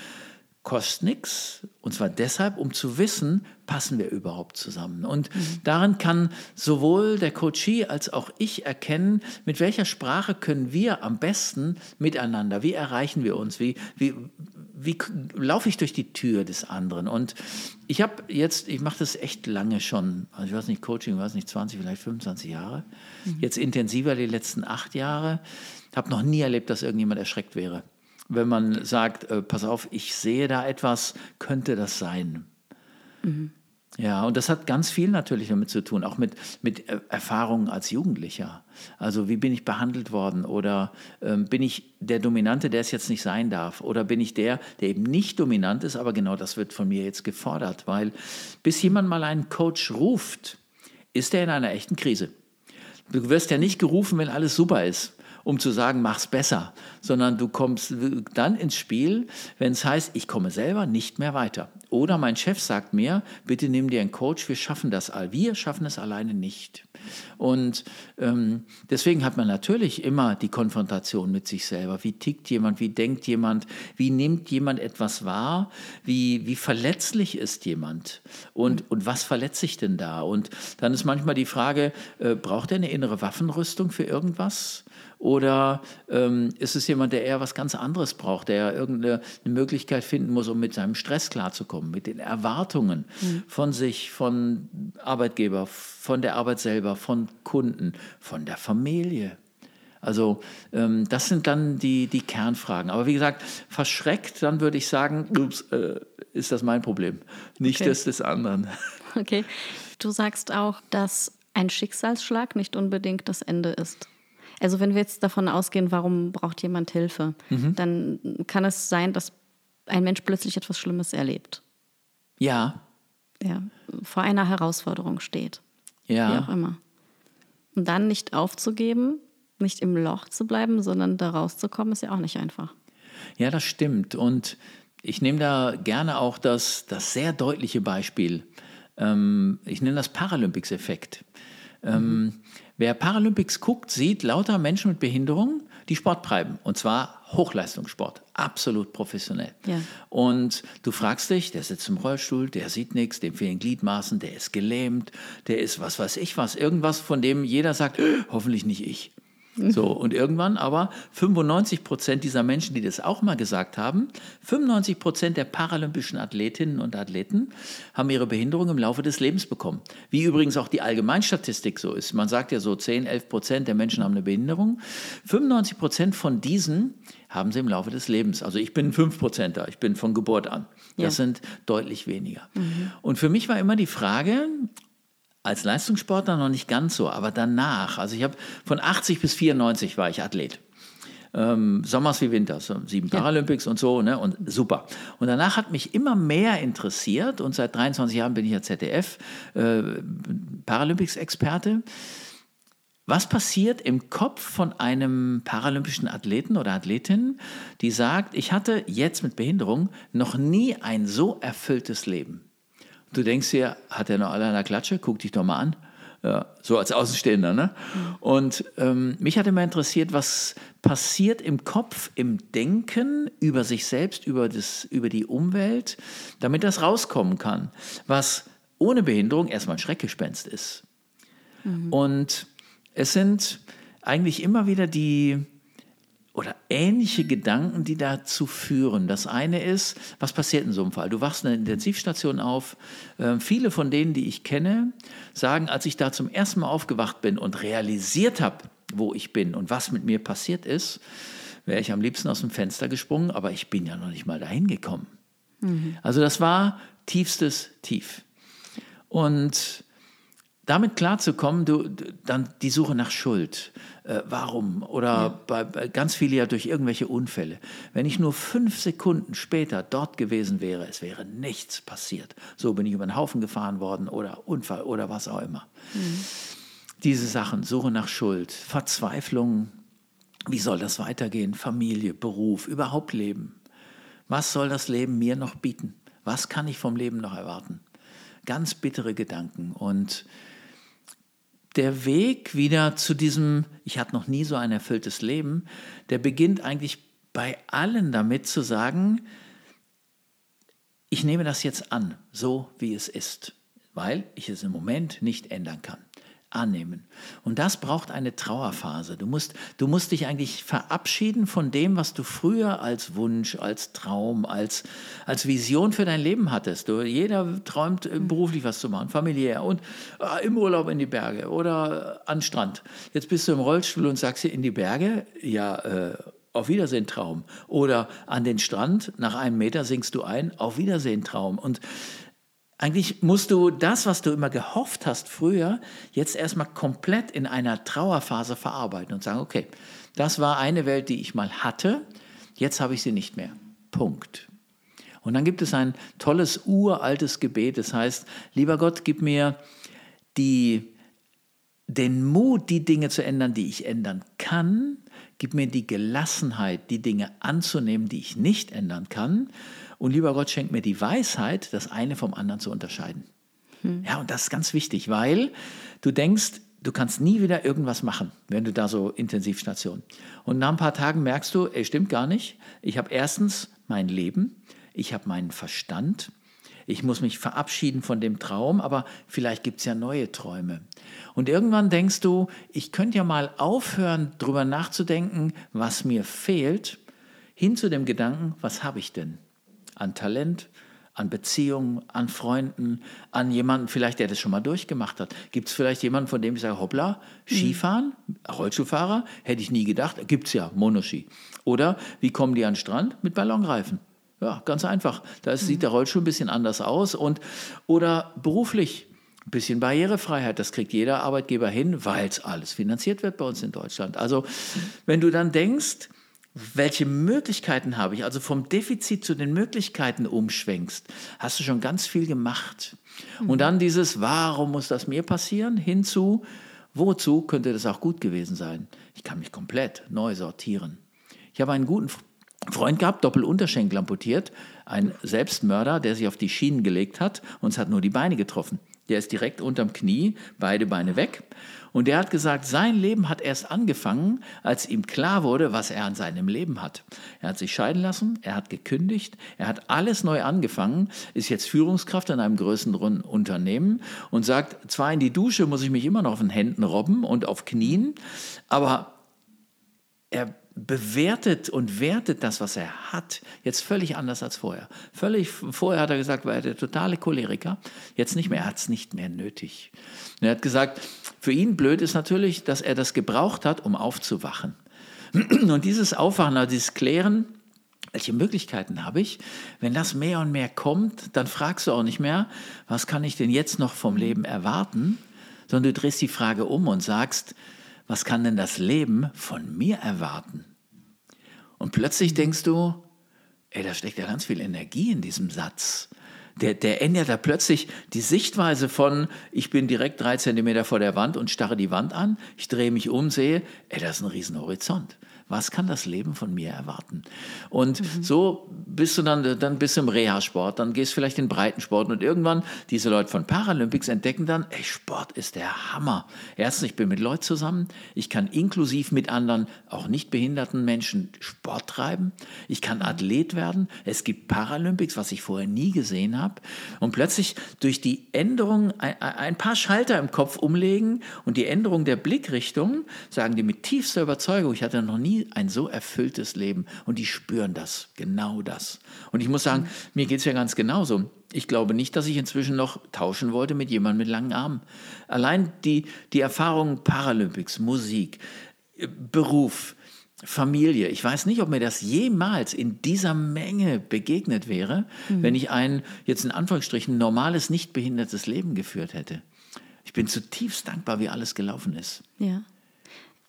kostet nichts. Und zwar deshalb, um zu wissen, passen wir überhaupt zusammen. Und mhm. darin kann sowohl der Coachee als auch ich erkennen, mit welcher Sprache können wir am besten miteinander, wie erreichen wir uns, wie, wie, wie laufe ich durch die Tür des anderen. Und ich habe jetzt, ich mache das echt lange schon, also ich weiß nicht, Coaching, ich weiß nicht, 20, vielleicht 25 Jahre. Mhm. Jetzt intensiver die letzten acht Jahre. Habe noch nie erlebt, dass irgendjemand erschreckt wäre wenn man sagt, äh, pass auf, ich sehe da etwas, könnte das sein? Mhm. Ja, und das hat ganz viel natürlich damit zu tun, auch mit, mit äh, Erfahrungen als Jugendlicher. Also wie bin ich behandelt worden oder ähm, bin ich der Dominante, der es jetzt nicht sein darf oder bin ich der, der eben nicht dominant ist, aber genau das wird von mir jetzt gefordert, weil bis jemand mal einen Coach ruft, ist er in einer echten Krise. Du wirst ja nicht gerufen, wenn alles super ist um zu sagen, mach's besser, sondern du kommst dann ins Spiel, wenn es heißt, ich komme selber nicht mehr weiter. Oder mein Chef sagt mir, bitte nimm dir einen Coach, wir schaffen das all. Wir schaffen es alleine nicht. Und ähm, deswegen hat man natürlich immer die Konfrontation mit sich selber. Wie tickt jemand, wie denkt jemand, wie nimmt jemand etwas wahr, wie, wie verletzlich ist jemand und, und was verletzt sich denn da? Und dann ist manchmal die Frage, äh, braucht er eine innere Waffenrüstung für irgendwas? Oder ähm, ist es jemand, der eher was ganz anderes braucht, der irgendeine Möglichkeit finden muss, um mit seinem Stress klarzukommen, mit den Erwartungen mhm. von sich, von Arbeitgeber, von der Arbeit selber, von Kunden, von der Familie? Also ähm, das sind dann die, die Kernfragen. Aber wie gesagt, verschreckt, dann würde ich sagen, ups, äh, ist das mein Problem, nicht okay. das des anderen. Okay. Du sagst auch, dass ein Schicksalsschlag nicht unbedingt das Ende ist. Also wenn wir jetzt davon ausgehen, warum braucht jemand Hilfe, mhm. dann kann es sein, dass ein Mensch plötzlich etwas Schlimmes erlebt. Ja. Ja, vor einer Herausforderung steht. Ja. Wie auch immer. Und dann nicht aufzugeben, nicht im Loch zu bleiben, sondern da rauszukommen, ist ja auch nicht einfach. Ja, das stimmt. Und ich nehme da gerne auch das, das sehr deutliche Beispiel. Ähm, ich nenne das Paralympics-Effekt. Ähm, mhm. Wer Paralympics guckt, sieht lauter Menschen mit Behinderung, die Sport treiben. Und zwar Hochleistungssport, absolut professionell. Ja. Und du fragst dich, der sitzt im Rollstuhl, der sieht nichts, dem fehlen Gliedmaßen, der ist gelähmt, der ist was weiß ich was, irgendwas, von dem jeder sagt, hoffentlich nicht ich. So, und irgendwann aber 95 Prozent dieser Menschen, die das auch mal gesagt haben, 95 Prozent der paralympischen Athletinnen und Athleten haben ihre Behinderung im Laufe des Lebens bekommen. Wie übrigens auch die Allgemeinstatistik so ist. Man sagt ja so 10, 11 Prozent der Menschen haben eine Behinderung. 95 Prozent von diesen haben sie im Laufe des Lebens. Also ich bin ein 5 Prozenter, ich bin von Geburt an. Das ja. sind deutlich weniger. Mhm. Und für mich war immer die Frage, als Leistungssportler noch nicht ganz so, aber danach, also ich habe von 80 bis 94 war ich Athlet. Ähm, Sommers wie Winters, sieben ja. Paralympics und so, ne? Und super. Und danach hat mich immer mehr interessiert und seit 23 Jahren bin ich ja ZDF äh, Paralympics-Experte. Was passiert im Kopf von einem paralympischen Athleten oder Athletin, die sagt, ich hatte jetzt mit Behinderung noch nie ein so erfülltes Leben? Du denkst dir, hat er noch alle an der Klatsche? Guck dich doch mal an. Ja, so als Außenstehender. Ne? Und ähm, mich hat immer interessiert, was passiert im Kopf, im Denken über sich selbst, über, das, über die Umwelt, damit das rauskommen kann, was ohne Behinderung erstmal ein Schreckgespenst ist. Mhm. Und es sind eigentlich immer wieder die, oder ähnliche Gedanken, die dazu führen. Das eine ist, was passiert in so einem Fall? Du wachst in einer Intensivstation auf. Äh, viele von denen, die ich kenne, sagen, als ich da zum ersten Mal aufgewacht bin und realisiert habe, wo ich bin und was mit mir passiert ist, wäre ich am liebsten aus dem Fenster gesprungen, aber ich bin ja noch nicht mal dahin gekommen. Mhm. Also das war tiefstes Tief. Und damit klarzukommen, du, dann die Suche nach Schuld. Äh, warum? Oder ja. bei, bei, ganz viele ja durch irgendwelche Unfälle. Wenn ich nur fünf Sekunden später dort gewesen wäre, es wäre nichts passiert. So bin ich über den Haufen gefahren worden oder Unfall oder was auch immer. Mhm. Diese Sachen, Suche nach Schuld, Verzweiflung, wie soll das weitergehen? Familie, Beruf, überhaupt Leben. Was soll das Leben mir noch bieten? Was kann ich vom Leben noch erwarten? Ganz bittere Gedanken und der Weg wieder zu diesem, ich hatte noch nie so ein erfülltes Leben, der beginnt eigentlich bei allen damit zu sagen, ich nehme das jetzt an, so wie es ist, weil ich es im Moment nicht ändern kann annehmen. Und das braucht eine Trauerphase. Du musst, du musst dich eigentlich verabschieden von dem, was du früher als Wunsch, als Traum, als, als Vision für dein Leben hattest. Du, jeder träumt äh, beruflich was zu machen, familiär und äh, im Urlaub in die Berge oder an Strand. Jetzt bist du im Rollstuhl und sagst dir in die Berge, ja, äh, auf Wiedersehen Traum. Oder an den Strand, nach einem Meter sinkst du ein, auf Wiedersehen Traum. Und eigentlich musst du das, was du immer gehofft hast früher, jetzt erstmal komplett in einer Trauerphase verarbeiten und sagen, okay, das war eine Welt, die ich mal hatte, jetzt habe ich sie nicht mehr. Punkt. Und dann gibt es ein tolles uraltes Gebet, das heißt, lieber Gott, gib mir die, den Mut, die Dinge zu ändern, die ich ändern kann, gib mir die Gelassenheit, die Dinge anzunehmen, die ich nicht ändern kann und lieber Gott, schenkt mir die Weisheit, das eine vom anderen zu unterscheiden. Hm. Ja, und das ist ganz wichtig, weil du denkst, du kannst nie wieder irgendwas machen, wenn du da so Intensivstation. Und nach ein paar Tagen merkst du, ey, stimmt gar nicht. Ich habe erstens mein Leben, ich habe meinen Verstand, ich muss mich verabschieden von dem Traum, aber vielleicht gibt es ja neue Träume. Und irgendwann denkst du, ich könnte ja mal aufhören, darüber nachzudenken, was mir fehlt, hin zu dem Gedanken, was habe ich denn? An Talent, an Beziehungen, an Freunden, an jemanden vielleicht, der das schon mal durchgemacht hat. Gibt es vielleicht jemanden, von dem ich sage, hoppla, Skifahren, mhm. Rollschuhfahrer, hätte ich nie gedacht, gibt es ja, Monoski. Oder wie kommen die an den Strand? Mit Ballonreifen. Ja, ganz einfach. Da mhm. sieht der Rollschuh ein bisschen anders aus. Und, oder beruflich, ein bisschen Barrierefreiheit, das kriegt jeder Arbeitgeber hin, weil es alles finanziert wird bei uns in Deutschland. Also wenn du dann denkst, welche Möglichkeiten habe ich, also vom Defizit zu den Möglichkeiten umschwenkst, hast du schon ganz viel gemacht. Mhm. Und dann dieses, warum muss das mir passieren, hinzu, wozu könnte das auch gut gewesen sein? Ich kann mich komplett neu sortieren. Ich habe einen guten Freund gehabt, Doppelunterschenkel amputiert, ein Selbstmörder, der sich auf die Schienen gelegt hat und es hat nur die Beine getroffen. Der ist direkt unterm Knie, beide Beine weg. Und der hat gesagt, sein Leben hat erst angefangen, als ihm klar wurde, was er an seinem Leben hat. Er hat sich scheiden lassen, er hat gekündigt, er hat alles neu angefangen, ist jetzt Führungskraft in einem größeren Unternehmen und sagt, zwar in die Dusche muss ich mich immer noch auf den Händen robben und auf Knien, aber er bewertet und wertet das, was er hat, jetzt völlig anders als vorher. Völlig, vorher hat er gesagt, war er der totale Choleriker, jetzt nicht mehr, er hat es nicht mehr nötig. Und er hat gesagt, für ihn blöd ist natürlich, dass er das gebraucht hat, um aufzuwachen. Und dieses Aufwachen, also dieses Klären, welche Möglichkeiten habe ich? Wenn das mehr und mehr kommt, dann fragst du auch nicht mehr, was kann ich denn jetzt noch vom Leben erwarten, sondern du drehst die Frage um und sagst, was kann denn das Leben von mir erwarten? Und plötzlich denkst du, ey, da steckt ja ganz viel Energie in diesem Satz. Der, der ändert da plötzlich die Sichtweise von, ich bin direkt drei Zentimeter vor der Wand und starre die Wand an, ich drehe mich um, sehe, ey, das ist ein Riesenhorizont was kann das Leben von mir erwarten? Und mhm. so bist du dann, dann bist du im Reha-Sport, dann gehst du vielleicht in Breitensport und irgendwann diese Leute von Paralympics entdecken dann, ey, Sport ist der Hammer. Erstens, ich bin mit Leuten zusammen, ich kann inklusiv mit anderen, auch nicht behinderten Menschen Sport treiben, ich kann Athlet werden, es gibt Paralympics, was ich vorher nie gesehen habe und plötzlich durch die Änderung ein, ein paar Schalter im Kopf umlegen und die Änderung der Blickrichtung, sagen die mit tiefster Überzeugung, ich hatte noch nie ein so erfülltes Leben und die spüren das, genau das. Und ich muss sagen, mir geht es ja ganz genauso. Ich glaube nicht, dass ich inzwischen noch tauschen wollte mit jemandem mit langen Armen. Allein die, die Erfahrungen Paralympics, Musik, Beruf, Familie. Ich weiß nicht, ob mir das jemals in dieser Menge begegnet wäre, mhm. wenn ich ein, jetzt in Anführungsstrichen, normales, nicht behindertes Leben geführt hätte. Ich bin zutiefst dankbar, wie alles gelaufen ist. Ja.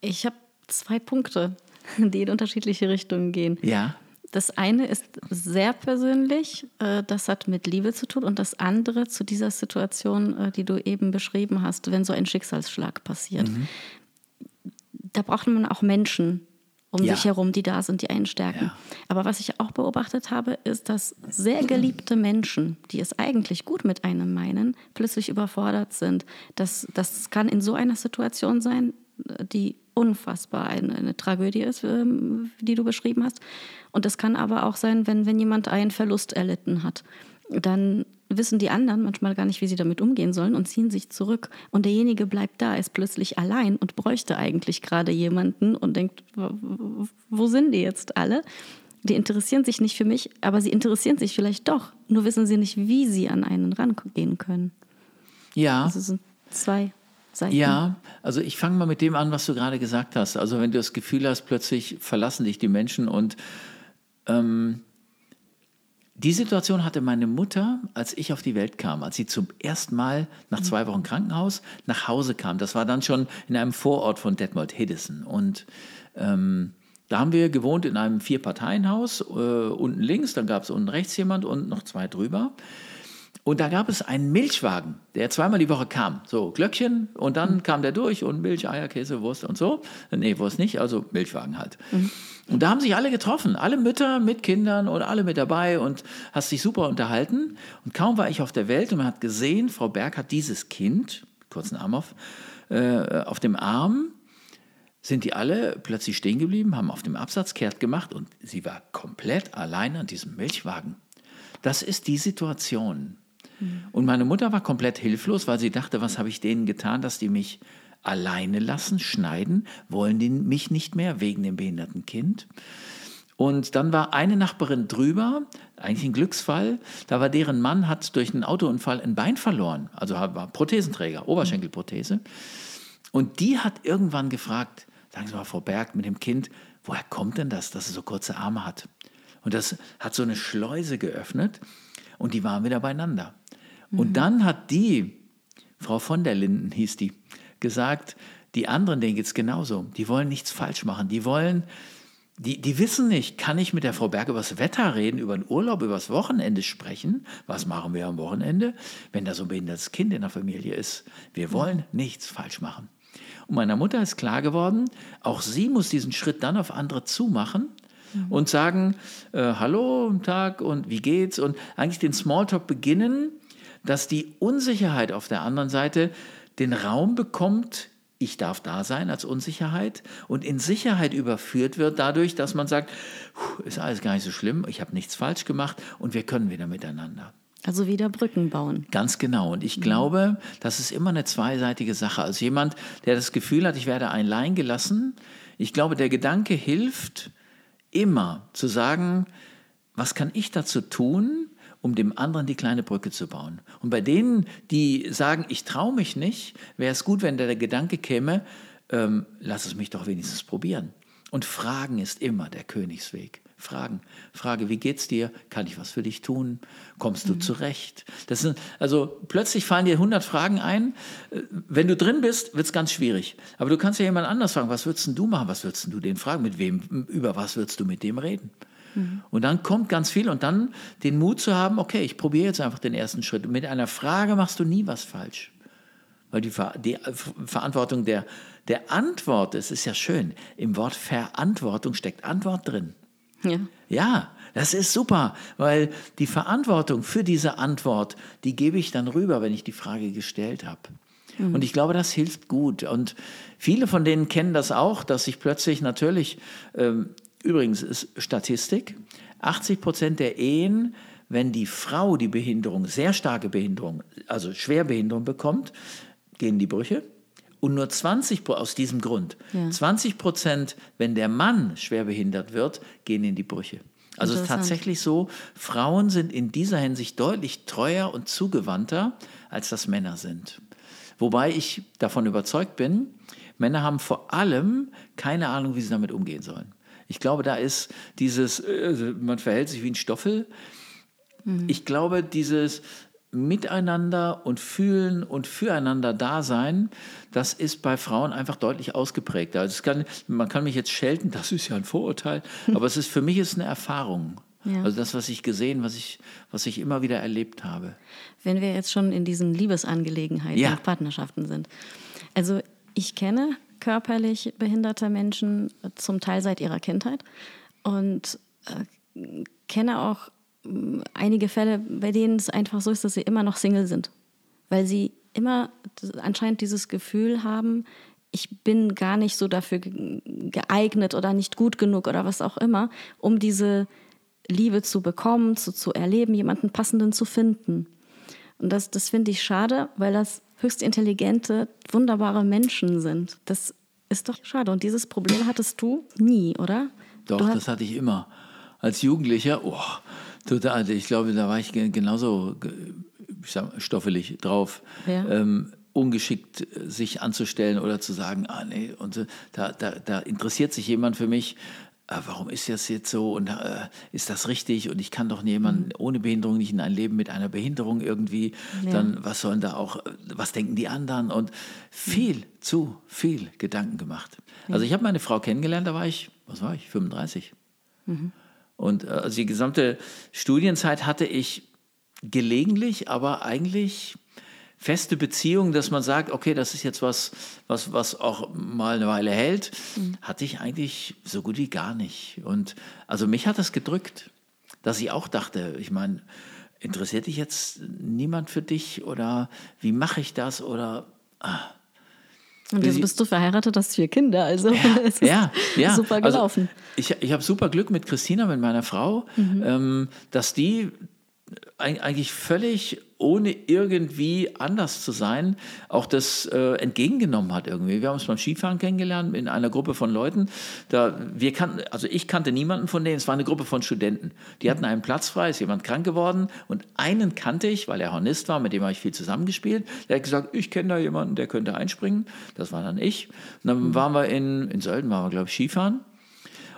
Ich habe zwei Punkte. die in unterschiedliche Richtungen gehen. Ja. Das eine ist sehr persönlich, äh, das hat mit Liebe zu tun. Und das andere zu dieser Situation, äh, die du eben beschrieben hast, wenn so ein Schicksalsschlag passiert. Mhm. Da braucht man auch Menschen um ja. sich herum, die da sind, die einen stärken. Ja. Aber was ich auch beobachtet habe, ist, dass sehr geliebte Menschen, die es eigentlich gut mit einem meinen, plötzlich überfordert sind. Das, das kann in so einer Situation sein, die unfassbar eine, eine Tragödie ist, ähm, die du beschrieben hast. Und das kann aber auch sein, wenn, wenn jemand einen Verlust erlitten hat. Dann wissen die anderen manchmal gar nicht, wie sie damit umgehen sollen und ziehen sich zurück. Und derjenige bleibt da, ist plötzlich allein und bräuchte eigentlich gerade jemanden und denkt, wo sind die jetzt alle? Die interessieren sich nicht für mich, aber sie interessieren sich vielleicht doch. Nur wissen sie nicht, wie sie an einen rangehen können. Ja. Also sind zwei. Seiten? Ja, also ich fange mal mit dem an, was du gerade gesagt hast. Also wenn du das Gefühl hast, plötzlich verlassen dich die Menschen und ähm, die Situation hatte meine Mutter, als ich auf die Welt kam, als sie zum ersten Mal nach mhm. zwei Wochen Krankenhaus nach Hause kam. Das war dann schon in einem Vorort von Detmold Hedison. Und ähm, da haben wir gewohnt in einem Vier-Parteien-Haus, äh, unten links, dann gab es unten rechts jemand und noch zwei drüber. Und da gab es einen Milchwagen, der zweimal die Woche kam. So, Glöckchen und dann mhm. kam der durch und Milch, Eier, Käse, Wurst und so. Nee, Wurst nicht, also Milchwagen halt. Mhm. Und da haben sich alle getroffen, alle Mütter mit Kindern und alle mit dabei und hast dich super unterhalten. Und kaum war ich auf der Welt und man hat gesehen, Frau Berg hat dieses Kind, kurzen Arm auf, äh, auf dem Arm, sind die alle plötzlich stehen geblieben, haben auf dem Absatz kehrt gemacht und sie war komplett allein an diesem Milchwagen. Das ist die Situation. Und meine Mutter war komplett hilflos, weil sie dachte, was habe ich denen getan, dass die mich alleine lassen, schneiden, wollen die mich nicht mehr wegen dem behinderten Kind. Und dann war eine Nachbarin drüber, eigentlich ein Glücksfall, da war deren Mann, hat durch einen Autounfall ein Bein verloren, also war Prothesenträger, Oberschenkelprothese. Und die hat irgendwann gefragt, sagen Sie mal, Frau Berg, mit dem Kind, woher kommt denn das, dass er so kurze Arme hat? Und das hat so eine Schleuse geöffnet und die waren wieder beieinander. Und mhm. dann hat die, Frau von der Linden hieß die, gesagt, die anderen, denen geht es genauso. Die wollen nichts falsch machen. Die wollen, die, die wissen nicht, kann ich mit der Frau Berg über das Wetter reden, über den Urlaub, über das Wochenende sprechen? Was machen wir am Wochenende, wenn da so ein behindertes Kind in der Familie ist? Wir wollen nichts falsch machen. Und meiner Mutter ist klar geworden, auch sie muss diesen Schritt dann auf andere zumachen mhm. und sagen, äh, hallo, guten Tag und wie geht's? Und eigentlich den Smalltalk beginnen dass die Unsicherheit auf der anderen Seite den Raum bekommt, ich darf da sein als Unsicherheit und in Sicherheit überführt wird dadurch, dass man sagt, ist alles gar nicht so schlimm, ich habe nichts falsch gemacht und wir können wieder miteinander. Also wieder Brücken bauen. Ganz genau. Und ich mhm. glaube, das ist immer eine zweiseitige Sache. Als jemand, der das Gefühl hat, ich werde allein gelassen, Ich glaube, der Gedanke hilft immer zu sagen, was kann ich dazu tun, um dem anderen die kleine Brücke zu bauen. Und bei denen, die sagen, ich traue mich nicht, wäre es gut, wenn der Gedanke käme, ähm, lass es mich doch wenigstens probieren. Und Fragen ist immer der Königsweg. Fragen. Frage, wie geht's dir? Kann ich was für dich tun? Kommst du mhm. zurecht? Das sind, also plötzlich fallen dir 100 Fragen ein. Äh, wenn du drin bist, wird es ganz schwierig. Aber du kannst ja jemand anders fragen, was würdest du machen? Was würdest du den fragen? Mit wem, über was würdest du mit dem reden? Mhm. Und dann kommt ganz viel und dann den Mut zu haben, okay, ich probiere jetzt einfach den ersten Schritt. mit einer Frage machst du nie was falsch. Weil die, die Verantwortung der, der Antwort, es ist ja schön, im Wort Verantwortung steckt Antwort drin. Ja. ja, das ist super, weil die Verantwortung für diese Antwort, die gebe ich dann rüber, wenn ich die Frage gestellt habe. Mhm. Und ich glaube, das hilft gut. Und viele von denen kennen das auch, dass sich plötzlich natürlich, ähm, übrigens ist Statistik, 80 Prozent der Ehen, wenn die Frau die Behinderung, sehr starke Behinderung, also Schwerbehinderung bekommt, gehen die Brüche. Und nur 20 aus diesem Grund, ja. 20 Prozent, wenn der Mann schwerbehindert wird, gehen in die Brüche. Also es ist tatsächlich so, Frauen sind in dieser Hinsicht deutlich treuer und zugewandter, als das Männer sind. Wobei ich davon überzeugt bin, Männer haben vor allem keine Ahnung, wie sie damit umgehen sollen. Ich glaube, da ist dieses, äh, man verhält sich wie ein Stoffel. Mhm. Ich glaube, dieses, Miteinander und Fühlen und füreinander Dasein, das ist bei Frauen einfach deutlich ausgeprägter. Also kann, man kann mich jetzt schelten, das ist ja ein Vorurteil, aber es ist für mich ist eine Erfahrung. Ja. Also das, was ich gesehen, was ich, was ich immer wieder erlebt habe. Wenn wir jetzt schon in diesen Liebesangelegenheiten ja. und Partnerschaften sind. Also ich kenne körperlich behinderte Menschen zum Teil seit ihrer Kindheit und äh, kenne auch einige Fälle, bei denen es einfach so ist, dass sie immer noch Single sind, weil sie immer anscheinend dieses Gefühl haben, ich bin gar nicht so dafür geeignet oder nicht gut genug oder was auch immer, um diese Liebe zu bekommen, zu, zu erleben, jemanden passenden zu finden. Und das, das finde ich schade, weil das höchst intelligente, wunderbare Menschen sind. Das ist doch schade. Und dieses Problem hattest du nie, oder? Doch, das hatte ich immer. Als Jugendlicher, oh, Total. Ich glaube, da war ich genauso ich sag, stoffelig drauf. Ja. Ähm, ungeschickt äh, sich anzustellen oder zu sagen, ah nee, und da, da, da interessiert sich jemand für mich, äh, warum ist das jetzt so und äh, ist das richtig und ich kann doch jemanden mhm. ohne Behinderung nicht in ein Leben mit einer Behinderung irgendwie, ja. dann was sollen da auch, äh, was denken die anderen und viel, mhm. zu viel Gedanken gemacht. Ja. Also ich habe meine Frau kennengelernt, da war ich, was war ich, 35. Mhm. Und äh, also die gesamte Studienzeit hatte ich gelegentlich, aber eigentlich feste Beziehungen, dass man sagt, okay, das ist jetzt was, was, was auch mal eine Weile hält, mhm. hatte ich eigentlich so gut wie gar nicht. Und also mich hat das gedrückt, dass ich auch dachte, ich meine, interessiert dich jetzt niemand für dich oder wie mache ich das oder ah, und jetzt bist du verheiratet, hast vier Kinder, also ja, es ist ja, ja. super also gelaufen. Also ich ich habe super Glück mit Christina, mit meiner Frau, mhm. ähm, dass die eigentlich völlig ohne irgendwie anders zu sein, auch das äh, entgegengenommen hat irgendwie. Wir haben uns beim Skifahren kennengelernt in einer Gruppe von Leuten. Da wir kannten, also ich kannte niemanden von denen. Es war eine Gruppe von Studenten. Die hatten einen Platz frei, ist jemand krank geworden und einen kannte ich, weil er Hornist war, mit dem habe ich viel zusammengespielt. Der hat gesagt, ich kenne da jemanden, der könnte einspringen. Das war dann ich. Und dann mhm. waren wir in, in Sölden, waren wir glaube ich Skifahren.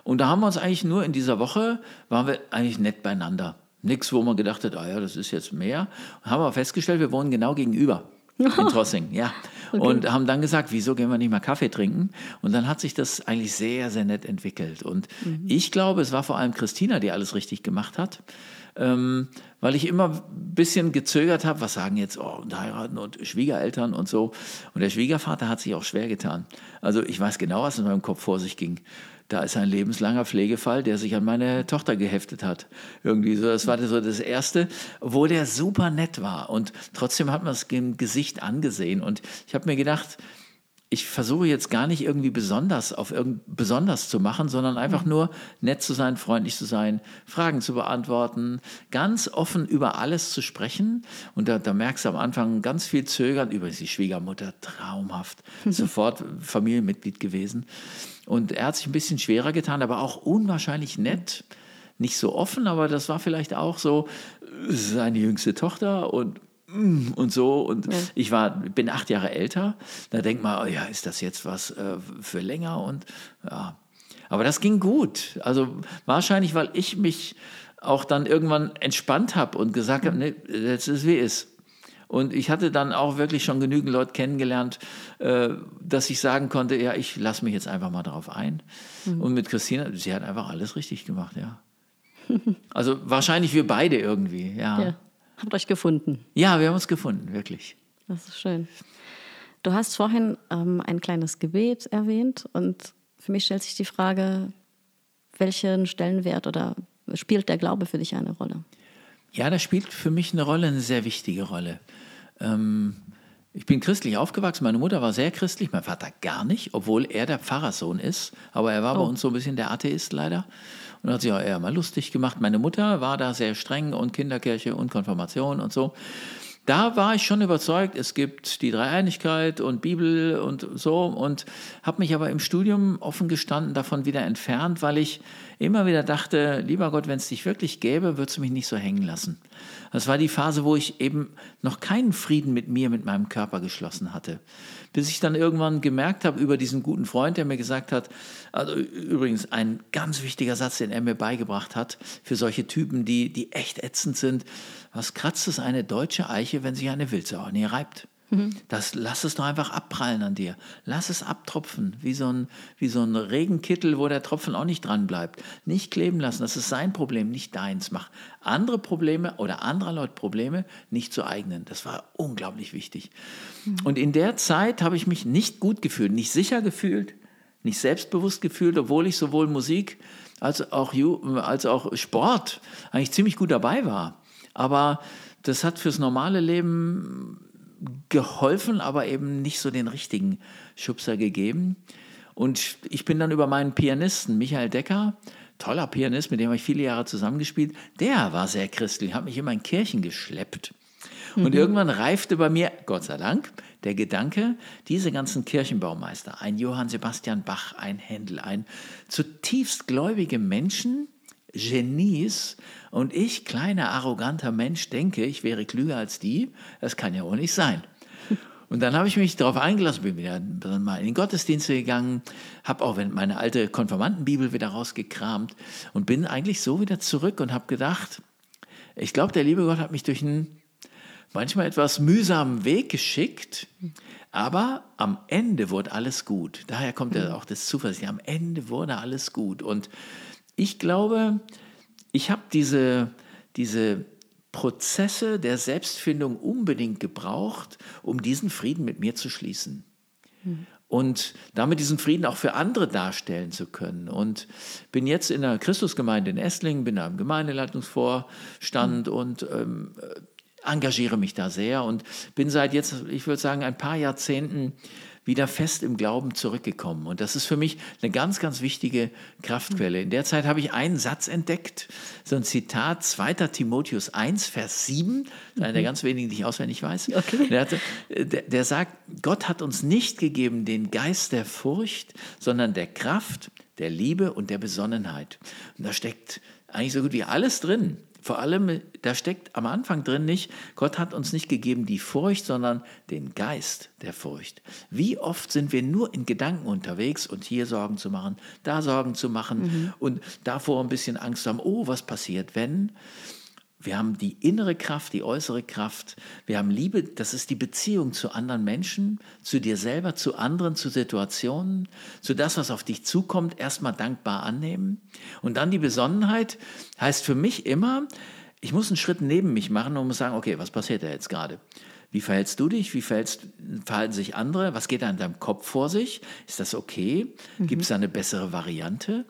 Und da haben wir uns eigentlich nur in dieser Woche, waren wir eigentlich nett beieinander. Nichts, wo man gedacht hat, ah ja, das ist jetzt mehr. Haben wir festgestellt, wir wohnen genau gegenüber in Trossing, ja. Okay. Und haben dann gesagt, wieso gehen wir nicht mal Kaffee trinken? Und dann hat sich das eigentlich sehr, sehr nett entwickelt. Und mhm. ich glaube, es war vor allem Christina, die alles richtig gemacht hat. Ähm, weil ich immer ein bisschen gezögert habe, was sagen jetzt, oh, und heiraten und Schwiegereltern und so. Und der Schwiegervater hat sich auch schwer getan. Also ich weiß genau, was in meinem Kopf vor sich ging da ist ein lebenslanger Pflegefall, der sich an meine Tochter geheftet hat. Irgendwie so, das war so das Erste, wo der super nett war. Und trotzdem hat man es im Gesicht angesehen. Und ich habe mir gedacht, ich versuche jetzt gar nicht irgendwie besonders auf irgend besonders zu machen, sondern einfach mhm. nur nett zu sein, freundlich zu sein, Fragen zu beantworten, ganz offen über alles zu sprechen. Und da, da merkst du am Anfang ganz viel Zögern über die Schwiegermutter, traumhaft, sofort Familienmitglied gewesen. Und er hat sich ein bisschen schwerer getan, aber auch unwahrscheinlich nett. Nicht so offen, aber das war vielleicht auch so seine jüngste Tochter und Mm, und so. Und ja. ich war, bin acht Jahre älter. Da denkt man, oh ja, ist das jetzt was äh, für länger? Und ja. Aber das ging gut. Also wahrscheinlich, weil ich mich auch dann irgendwann entspannt habe und gesagt habe, nee, jetzt ist wie ist. Und ich hatte dann auch wirklich schon genügend Leute kennengelernt, äh, dass ich sagen konnte, ja, ich lasse mich jetzt einfach mal darauf ein. Mhm. Und mit Christina, sie hat einfach alles richtig gemacht, ja. Also wahrscheinlich wir beide irgendwie, ja. ja. Habt euch gefunden? Ja, wir haben uns gefunden, wirklich. Das ist schön. Du hast vorhin ähm, ein kleines Gebet erwähnt und für mich stellt sich die Frage, welchen Stellenwert oder spielt der Glaube für dich eine Rolle? Ja, das spielt für mich eine Rolle, eine sehr wichtige Rolle. Ähm, ich bin christlich aufgewachsen. Meine Mutter war sehr christlich, mein Vater gar nicht, obwohl er der Pfarrersohn ist. Aber er war oh. bei uns so ein bisschen der Atheist leider. Und hat sich auch eher mal lustig gemacht. Meine Mutter war da sehr streng und Kinderkirche und Konfirmation und so. Da war ich schon überzeugt, es gibt die Dreieinigkeit und Bibel und so und habe mich aber im Studium offen gestanden davon wieder entfernt, weil ich immer wieder dachte, lieber Gott, wenn es dich wirklich gäbe, würdest du mich nicht so hängen lassen. Das war die Phase, wo ich eben noch keinen Frieden mit mir, mit meinem Körper geschlossen hatte. Bis ich dann irgendwann gemerkt habe über diesen guten Freund, der mir gesagt hat, also übrigens ein ganz wichtiger Satz, den er mir beigebracht hat, für solche Typen, die, die echt ätzend sind. Was kratzt es eine deutsche Eiche, wenn sich eine Wildsau an ihr reibt? Mhm. Das lass es doch einfach abprallen an dir. Lass es abtropfen, wie so, ein, wie so ein Regenkittel, wo der Tropfen auch nicht dran bleibt. Nicht kleben lassen, das ist sein Problem, nicht deins. Mach andere Probleme oder anderer Leute Probleme nicht zu eigenen. Das war unglaublich wichtig. Mhm. Und in der Zeit habe ich mich nicht gut gefühlt, nicht sicher gefühlt, nicht selbstbewusst gefühlt, obwohl ich sowohl Musik als auch, als auch Sport eigentlich ziemlich gut dabei war. Aber das hat fürs normale Leben geholfen, aber eben nicht so den richtigen Schubser gegeben. Und ich bin dann über meinen Pianisten, Michael Decker, toller Pianist, mit dem habe ich viele Jahre zusammengespielt, der war sehr christlich, hat mich immer in Kirchen geschleppt. Und mhm. irgendwann reifte bei mir, Gott sei Dank, der Gedanke, diese ganzen Kirchenbaumeister, ein Johann Sebastian Bach, ein Händel, ein zutiefst gläubige Menschen, Genies und ich, kleiner, arroganter Mensch, denke, ich wäre klüger als die. Das kann ja auch nicht sein. Und dann habe ich mich darauf eingelassen, bin wieder mal in den Gottesdienst gegangen, habe auch meine alte Konfirmandenbibel wieder rausgekramt und bin eigentlich so wieder zurück und habe gedacht, ich glaube, der liebe Gott hat mich durch einen manchmal etwas mühsamen Weg geschickt, aber am Ende wurde alles gut. Daher kommt ja auch das Zuversicht. Am Ende wurde alles gut. Und ich glaube, ich habe diese, diese Prozesse der Selbstfindung unbedingt gebraucht, um diesen Frieden mit mir zu schließen. Mhm. Und damit diesen Frieden auch für andere darstellen zu können. Und bin jetzt in der Christusgemeinde in Esslingen, bin da im Gemeindeleitungsvorstand mhm. und ähm, engagiere mich da sehr und bin seit jetzt, ich würde sagen, ein paar Jahrzehnten wieder fest im Glauben zurückgekommen. Und das ist für mich eine ganz, ganz wichtige Kraftquelle. In der Zeit habe ich einen Satz entdeckt, so ein Zitat, 2. Timotheus 1, Vers 7, einer der mhm. ganz wenigen, die ich auswendig weiß. Okay. Der, hatte, der, der sagt, Gott hat uns nicht gegeben den Geist der Furcht, sondern der Kraft, der Liebe und der Besonnenheit. Und da steckt eigentlich so gut wie alles drin. Vor allem, da steckt am Anfang drin nicht, Gott hat uns nicht gegeben die Furcht, sondern den Geist der Furcht. Wie oft sind wir nur in Gedanken unterwegs und hier Sorgen zu machen, da Sorgen zu machen mhm. und davor ein bisschen Angst haben, oh, was passiert, wenn? Wir haben die innere Kraft, die äußere Kraft. Wir haben Liebe, das ist die Beziehung zu anderen Menschen, zu dir selber, zu anderen, zu Situationen, zu das, was auf dich zukommt, erstmal dankbar annehmen. Und dann die Besonnenheit heißt für mich immer, ich muss einen Schritt neben mich machen und muss sagen, okay, was passiert da jetzt gerade? Wie verhältst du dich? Wie verhältst, verhalten sich andere? Was geht da in deinem Kopf vor sich? Ist das okay? Mhm. Gibt es da eine bessere Variante?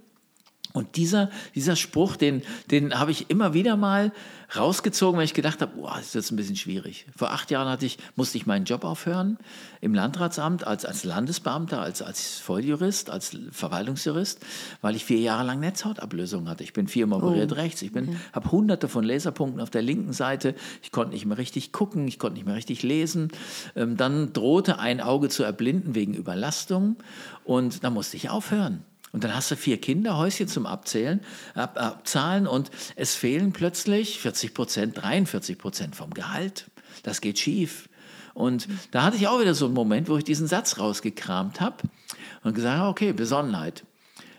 Und dieser, dieser Spruch, den, den habe ich immer wieder mal rausgezogen, weil ich gedacht habe, boah, das ist jetzt ein bisschen schwierig. Vor acht Jahren hatte ich, musste ich meinen Job aufhören im Landratsamt als, als Landesbeamter, als, als Volljurist, als Verwaltungsjurist, weil ich vier Jahre lang Netzhautablösung hatte. Ich bin viermal operiert oh. rechts, ich bin, ja. habe hunderte von Laserpunkten auf der linken Seite, ich konnte nicht mehr richtig gucken, ich konnte nicht mehr richtig lesen. Ähm, dann drohte ein Auge zu erblinden wegen Überlastung und da musste ich aufhören. Und dann hast du vier Kinder, Häuschen zum Abzählen, ab, abzahlen und es fehlen plötzlich 40 Prozent, 43 Prozent vom Gehalt. Das geht schief. Und da hatte ich auch wieder so einen Moment, wo ich diesen Satz rausgekramt habe und gesagt habe, okay, Besonnenheit.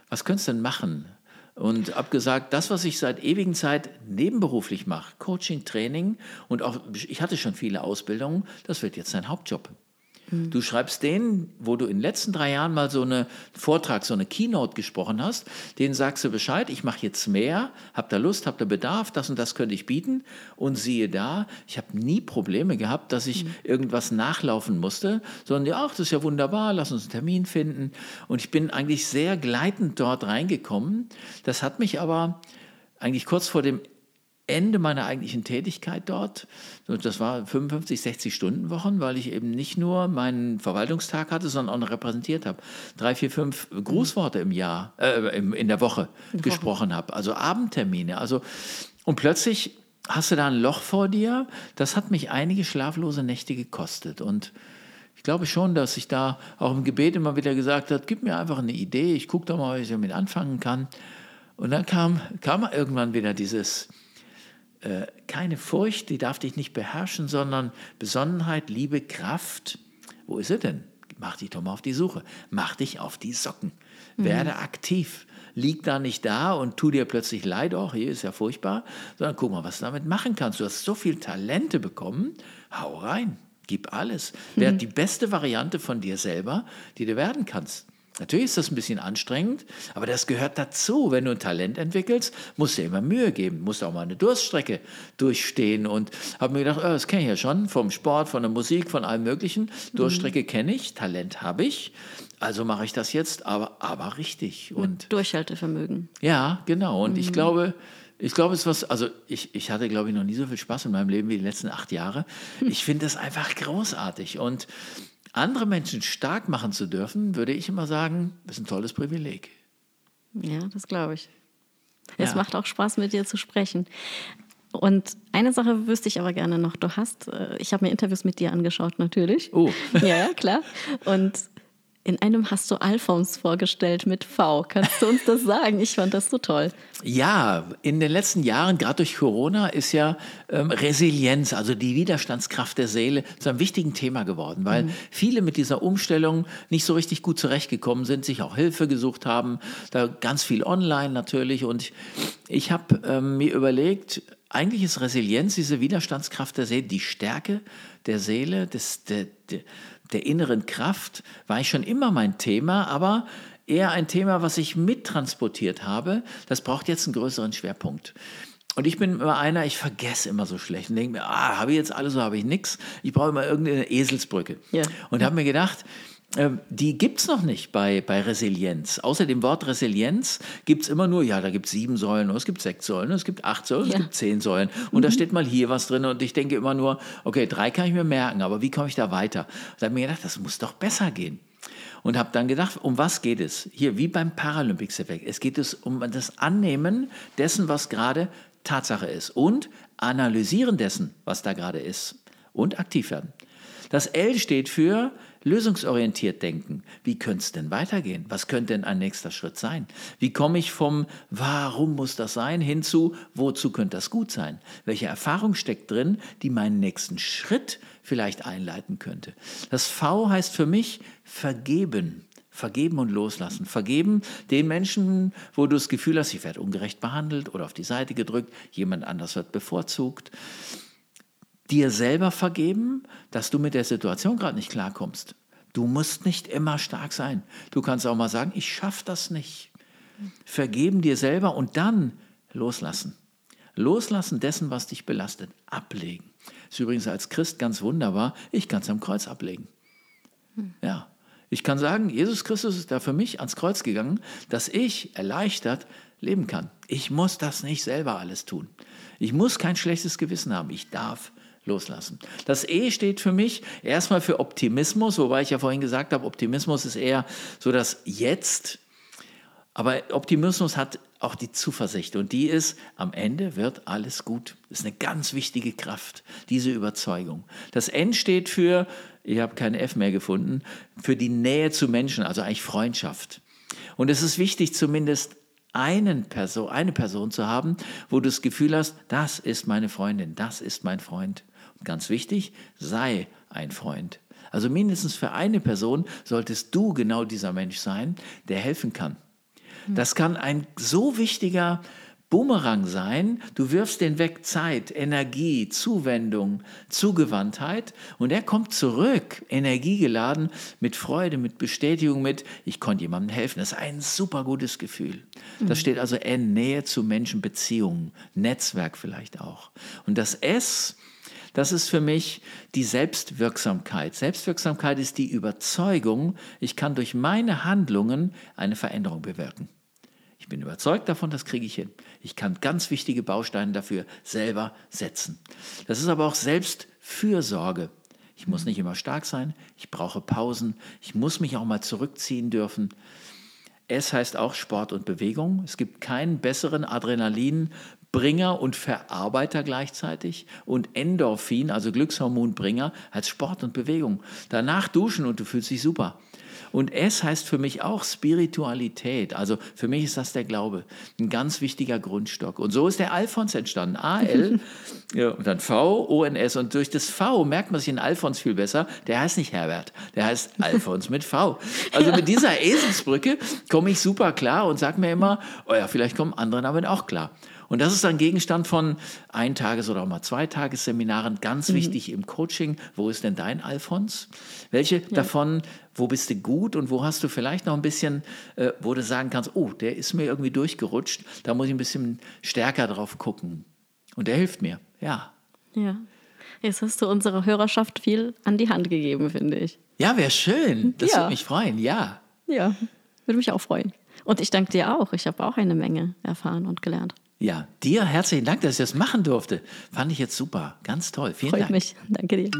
Was könntest du denn machen? Und habe gesagt, das, was ich seit ewigen Zeit nebenberuflich mache, Coaching, Training und auch, ich hatte schon viele Ausbildungen, das wird jetzt dein Hauptjob. Mhm. Du schreibst denen, wo du in den letzten drei Jahren mal so einen Vortrag, so eine Keynote gesprochen hast, denen sagst du Bescheid, ich mache jetzt mehr, habt ihr Lust, habt ihr Bedarf, das und das könnte ich bieten. Und siehe da, ich habe nie Probleme gehabt, dass ich mhm. irgendwas nachlaufen musste, sondern ja, ach, das ist ja wunderbar, lass uns einen Termin finden. Und ich bin eigentlich sehr gleitend dort reingekommen. Das hat mich aber eigentlich kurz vor dem Ende meiner eigentlichen Tätigkeit dort, das war 55, 60 Stunden Wochen, weil ich eben nicht nur meinen Verwaltungstag hatte, sondern auch noch repräsentiert habe. Drei, vier, fünf Grußworte im Jahr, äh, in der Woche in gesprochen habe, also Abendtermine. Also, und plötzlich hast du da ein Loch vor dir, das hat mich einige schlaflose Nächte gekostet. Und ich glaube schon, dass ich da auch im Gebet immer wieder gesagt habe, gib mir einfach eine Idee, ich gucke da mal, was ich damit anfangen kann. Und dann kam, kam irgendwann wieder dieses, äh, keine Furcht, die darf dich nicht beherrschen, sondern Besonnenheit, Liebe, Kraft. Wo ist sie denn? Mach dich doch mal auf die Suche. Mach dich auf die Socken. Mhm. Werde aktiv. Lieg da nicht da und tu dir plötzlich leid, auch hier ist ja furchtbar, sondern guck mal, was du damit machen kannst. Du hast so viele Talente bekommen, hau rein, gib alles. Mhm. Werd die beste Variante von dir selber, die du werden kannst. Natürlich ist das ein bisschen anstrengend, aber das gehört dazu. Wenn du ein Talent entwickelst, musst du dir immer Mühe geben, musst auch mal eine Durststrecke durchstehen. Und habe mir gedacht, oh, das kenne ich ja schon, vom Sport, von der Musik, von allem Möglichen. Durststrecke mhm. kenne ich, Talent habe ich. Also mache ich das jetzt, aber, aber richtig. Und Mit Durchhaltevermögen. Ja, genau. Und mhm. ich glaube, ich glaube, es was, also ich, ich hatte, glaube ich, noch nie so viel Spaß in meinem Leben wie die letzten acht Jahre. Ich finde das einfach großartig. Und andere Menschen stark machen zu dürfen, würde ich immer sagen, ist ein tolles Privileg. Ja, das glaube ich. Es ja. macht auch Spaß, mit dir zu sprechen. Und eine Sache wüsste ich aber gerne noch. Du hast, äh, ich habe mir Interviews mit dir angeschaut, natürlich. Oh. ja, ja, klar. Und in einem hast du Alphons vorgestellt mit V. Kannst du uns das sagen? Ich fand das so toll. Ja, in den letzten Jahren, gerade durch Corona, ist ja ähm, Resilienz, also die Widerstandskraft der Seele, zu einem wichtigen Thema geworden, weil mhm. viele mit dieser Umstellung nicht so richtig gut zurechtgekommen sind, sich auch Hilfe gesucht haben, da ganz viel online natürlich. Und ich habe ähm, mir überlegt, eigentlich ist Resilienz, diese Widerstandskraft der Seele, die Stärke der Seele, des, der, der der inneren Kraft war ich schon immer mein Thema, aber eher ein Thema, was ich mittransportiert habe. Das braucht jetzt einen größeren Schwerpunkt. Und ich bin immer einer, ich vergesse immer so schlecht und denke mir, ah, habe ich jetzt alles, so habe ich nichts. Ich brauche immer irgendeine Eselsbrücke. Ja. Und habe mir gedacht, die gibt es noch nicht bei, bei Resilienz. Außer dem Wort Resilienz gibt es immer nur, ja, da gibt es sieben Säulen, es gibt sechs Säulen, es gibt acht Säulen, ja. es gibt zehn Säulen. Und mhm. da steht mal hier was drin und ich denke immer nur, okay, drei kann ich mir merken, aber wie komme ich da weiter? Da habe ich mir gedacht, das muss doch besser gehen. Und habe dann gedacht, um was geht es? Hier, wie beim Paralympics-Effekt. Es geht es um das Annehmen dessen, was gerade Tatsache ist und Analysieren dessen, was da gerade ist und aktiv werden. Das L steht für lösungsorientiert denken. Wie könnte es denn weitergehen? Was könnte denn ein nächster Schritt sein? Wie komme ich vom Warum muss das sein hinzu, wozu könnte das gut sein? Welche Erfahrung steckt drin, die meinen nächsten Schritt vielleicht einleiten könnte? Das V heißt für mich vergeben. Vergeben und loslassen. Vergeben den Menschen, wo du das Gefühl hast, ich werde ungerecht behandelt oder auf die Seite gedrückt, jemand anders wird bevorzugt dir selber vergeben, dass du mit der Situation gerade nicht klarkommst. Du musst nicht immer stark sein. Du kannst auch mal sagen, ich schaffe das nicht. Vergeben dir selber und dann loslassen. Loslassen dessen, was dich belastet. Ablegen. Ist übrigens als Christ ganz wunderbar. Ich kann es am Kreuz ablegen. Ja. Ich kann sagen, Jesus Christus ist da für mich ans Kreuz gegangen, dass ich erleichtert leben kann. Ich muss das nicht selber alles tun. Ich muss kein schlechtes Gewissen haben. Ich darf loslassen. Das E steht für mich erstmal für Optimismus, wobei ich ja vorhin gesagt habe, Optimismus ist eher so das Jetzt. Aber Optimismus hat auch die Zuversicht und die ist, am Ende wird alles gut. Das ist eine ganz wichtige Kraft, diese Überzeugung. Das N steht für, ich habe keine F mehr gefunden, für die Nähe zu Menschen, also eigentlich Freundschaft. Und es ist wichtig, zumindest einen Person, eine Person zu haben, wo du das Gefühl hast, das ist meine Freundin, das ist mein Freund. Ganz wichtig, sei ein Freund. Also mindestens für eine Person solltest du genau dieser Mensch sein, der helfen kann. Das kann ein so wichtiger Bumerang sein. Du wirfst den weg Zeit, Energie, Zuwendung, Zugewandtheit und er kommt zurück, energiegeladen, mit Freude, mit Bestätigung, mit ich konnte jemandem helfen. Das ist ein super gutes Gefühl. Das steht also N, Nähe zu Menschen, Beziehungen, Netzwerk vielleicht auch. Und das S, das ist für mich die Selbstwirksamkeit. Selbstwirksamkeit ist die Überzeugung, ich kann durch meine Handlungen eine Veränderung bewirken. Ich bin überzeugt davon, das kriege ich hin. Ich kann ganz wichtige Bausteine dafür selber setzen. Das ist aber auch Selbstfürsorge. Ich muss nicht immer stark sein, ich brauche Pausen, ich muss mich auch mal zurückziehen dürfen. Es heißt auch Sport und Bewegung. Es gibt keinen besseren Adrenalinbringer und Verarbeiter gleichzeitig und Endorphin, also Glückshormonbringer, als Sport und Bewegung. Danach duschen und du fühlst dich super. Und es heißt für mich auch Spiritualität. Also für mich ist das der Glaube, ein ganz wichtiger Grundstock. Und so ist der Alphons entstanden. A-L ja, und dann V, O-N-S. Und durch das V merkt man sich in Alphons viel besser. Der heißt nicht Herbert, der heißt Alphons mit V. Also mit dieser Eselsbrücke komme ich super klar und sage mir immer, oh ja, vielleicht kommen andere damit auch klar. Und das ist dann Gegenstand von Eintages- oder auch mal Zweitagesseminaren, ganz mhm. wichtig im Coaching. Wo ist denn dein Alphons? Welche ja. davon, wo bist du gut und wo hast du vielleicht noch ein bisschen, äh, wo du sagen kannst, oh, der ist mir irgendwie durchgerutscht, da muss ich ein bisschen stärker drauf gucken. Und der hilft mir, ja. Ja. Jetzt hast du unserer Hörerschaft viel an die Hand gegeben, finde ich. Ja, wäre schön. Das ja. würde mich freuen, ja. Ja, würde mich auch freuen. Und ich danke dir auch. Ich habe auch eine Menge erfahren und gelernt. Ja, dir herzlichen Dank, dass ich das machen durfte. Fand ich jetzt super. Ganz toll. Vielen Freut Dank. mich. Danke dir.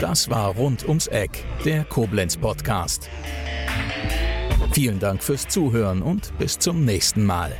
Das war Rund ums Eck, der Koblenz Podcast. Vielen Dank fürs Zuhören und bis zum nächsten Mal.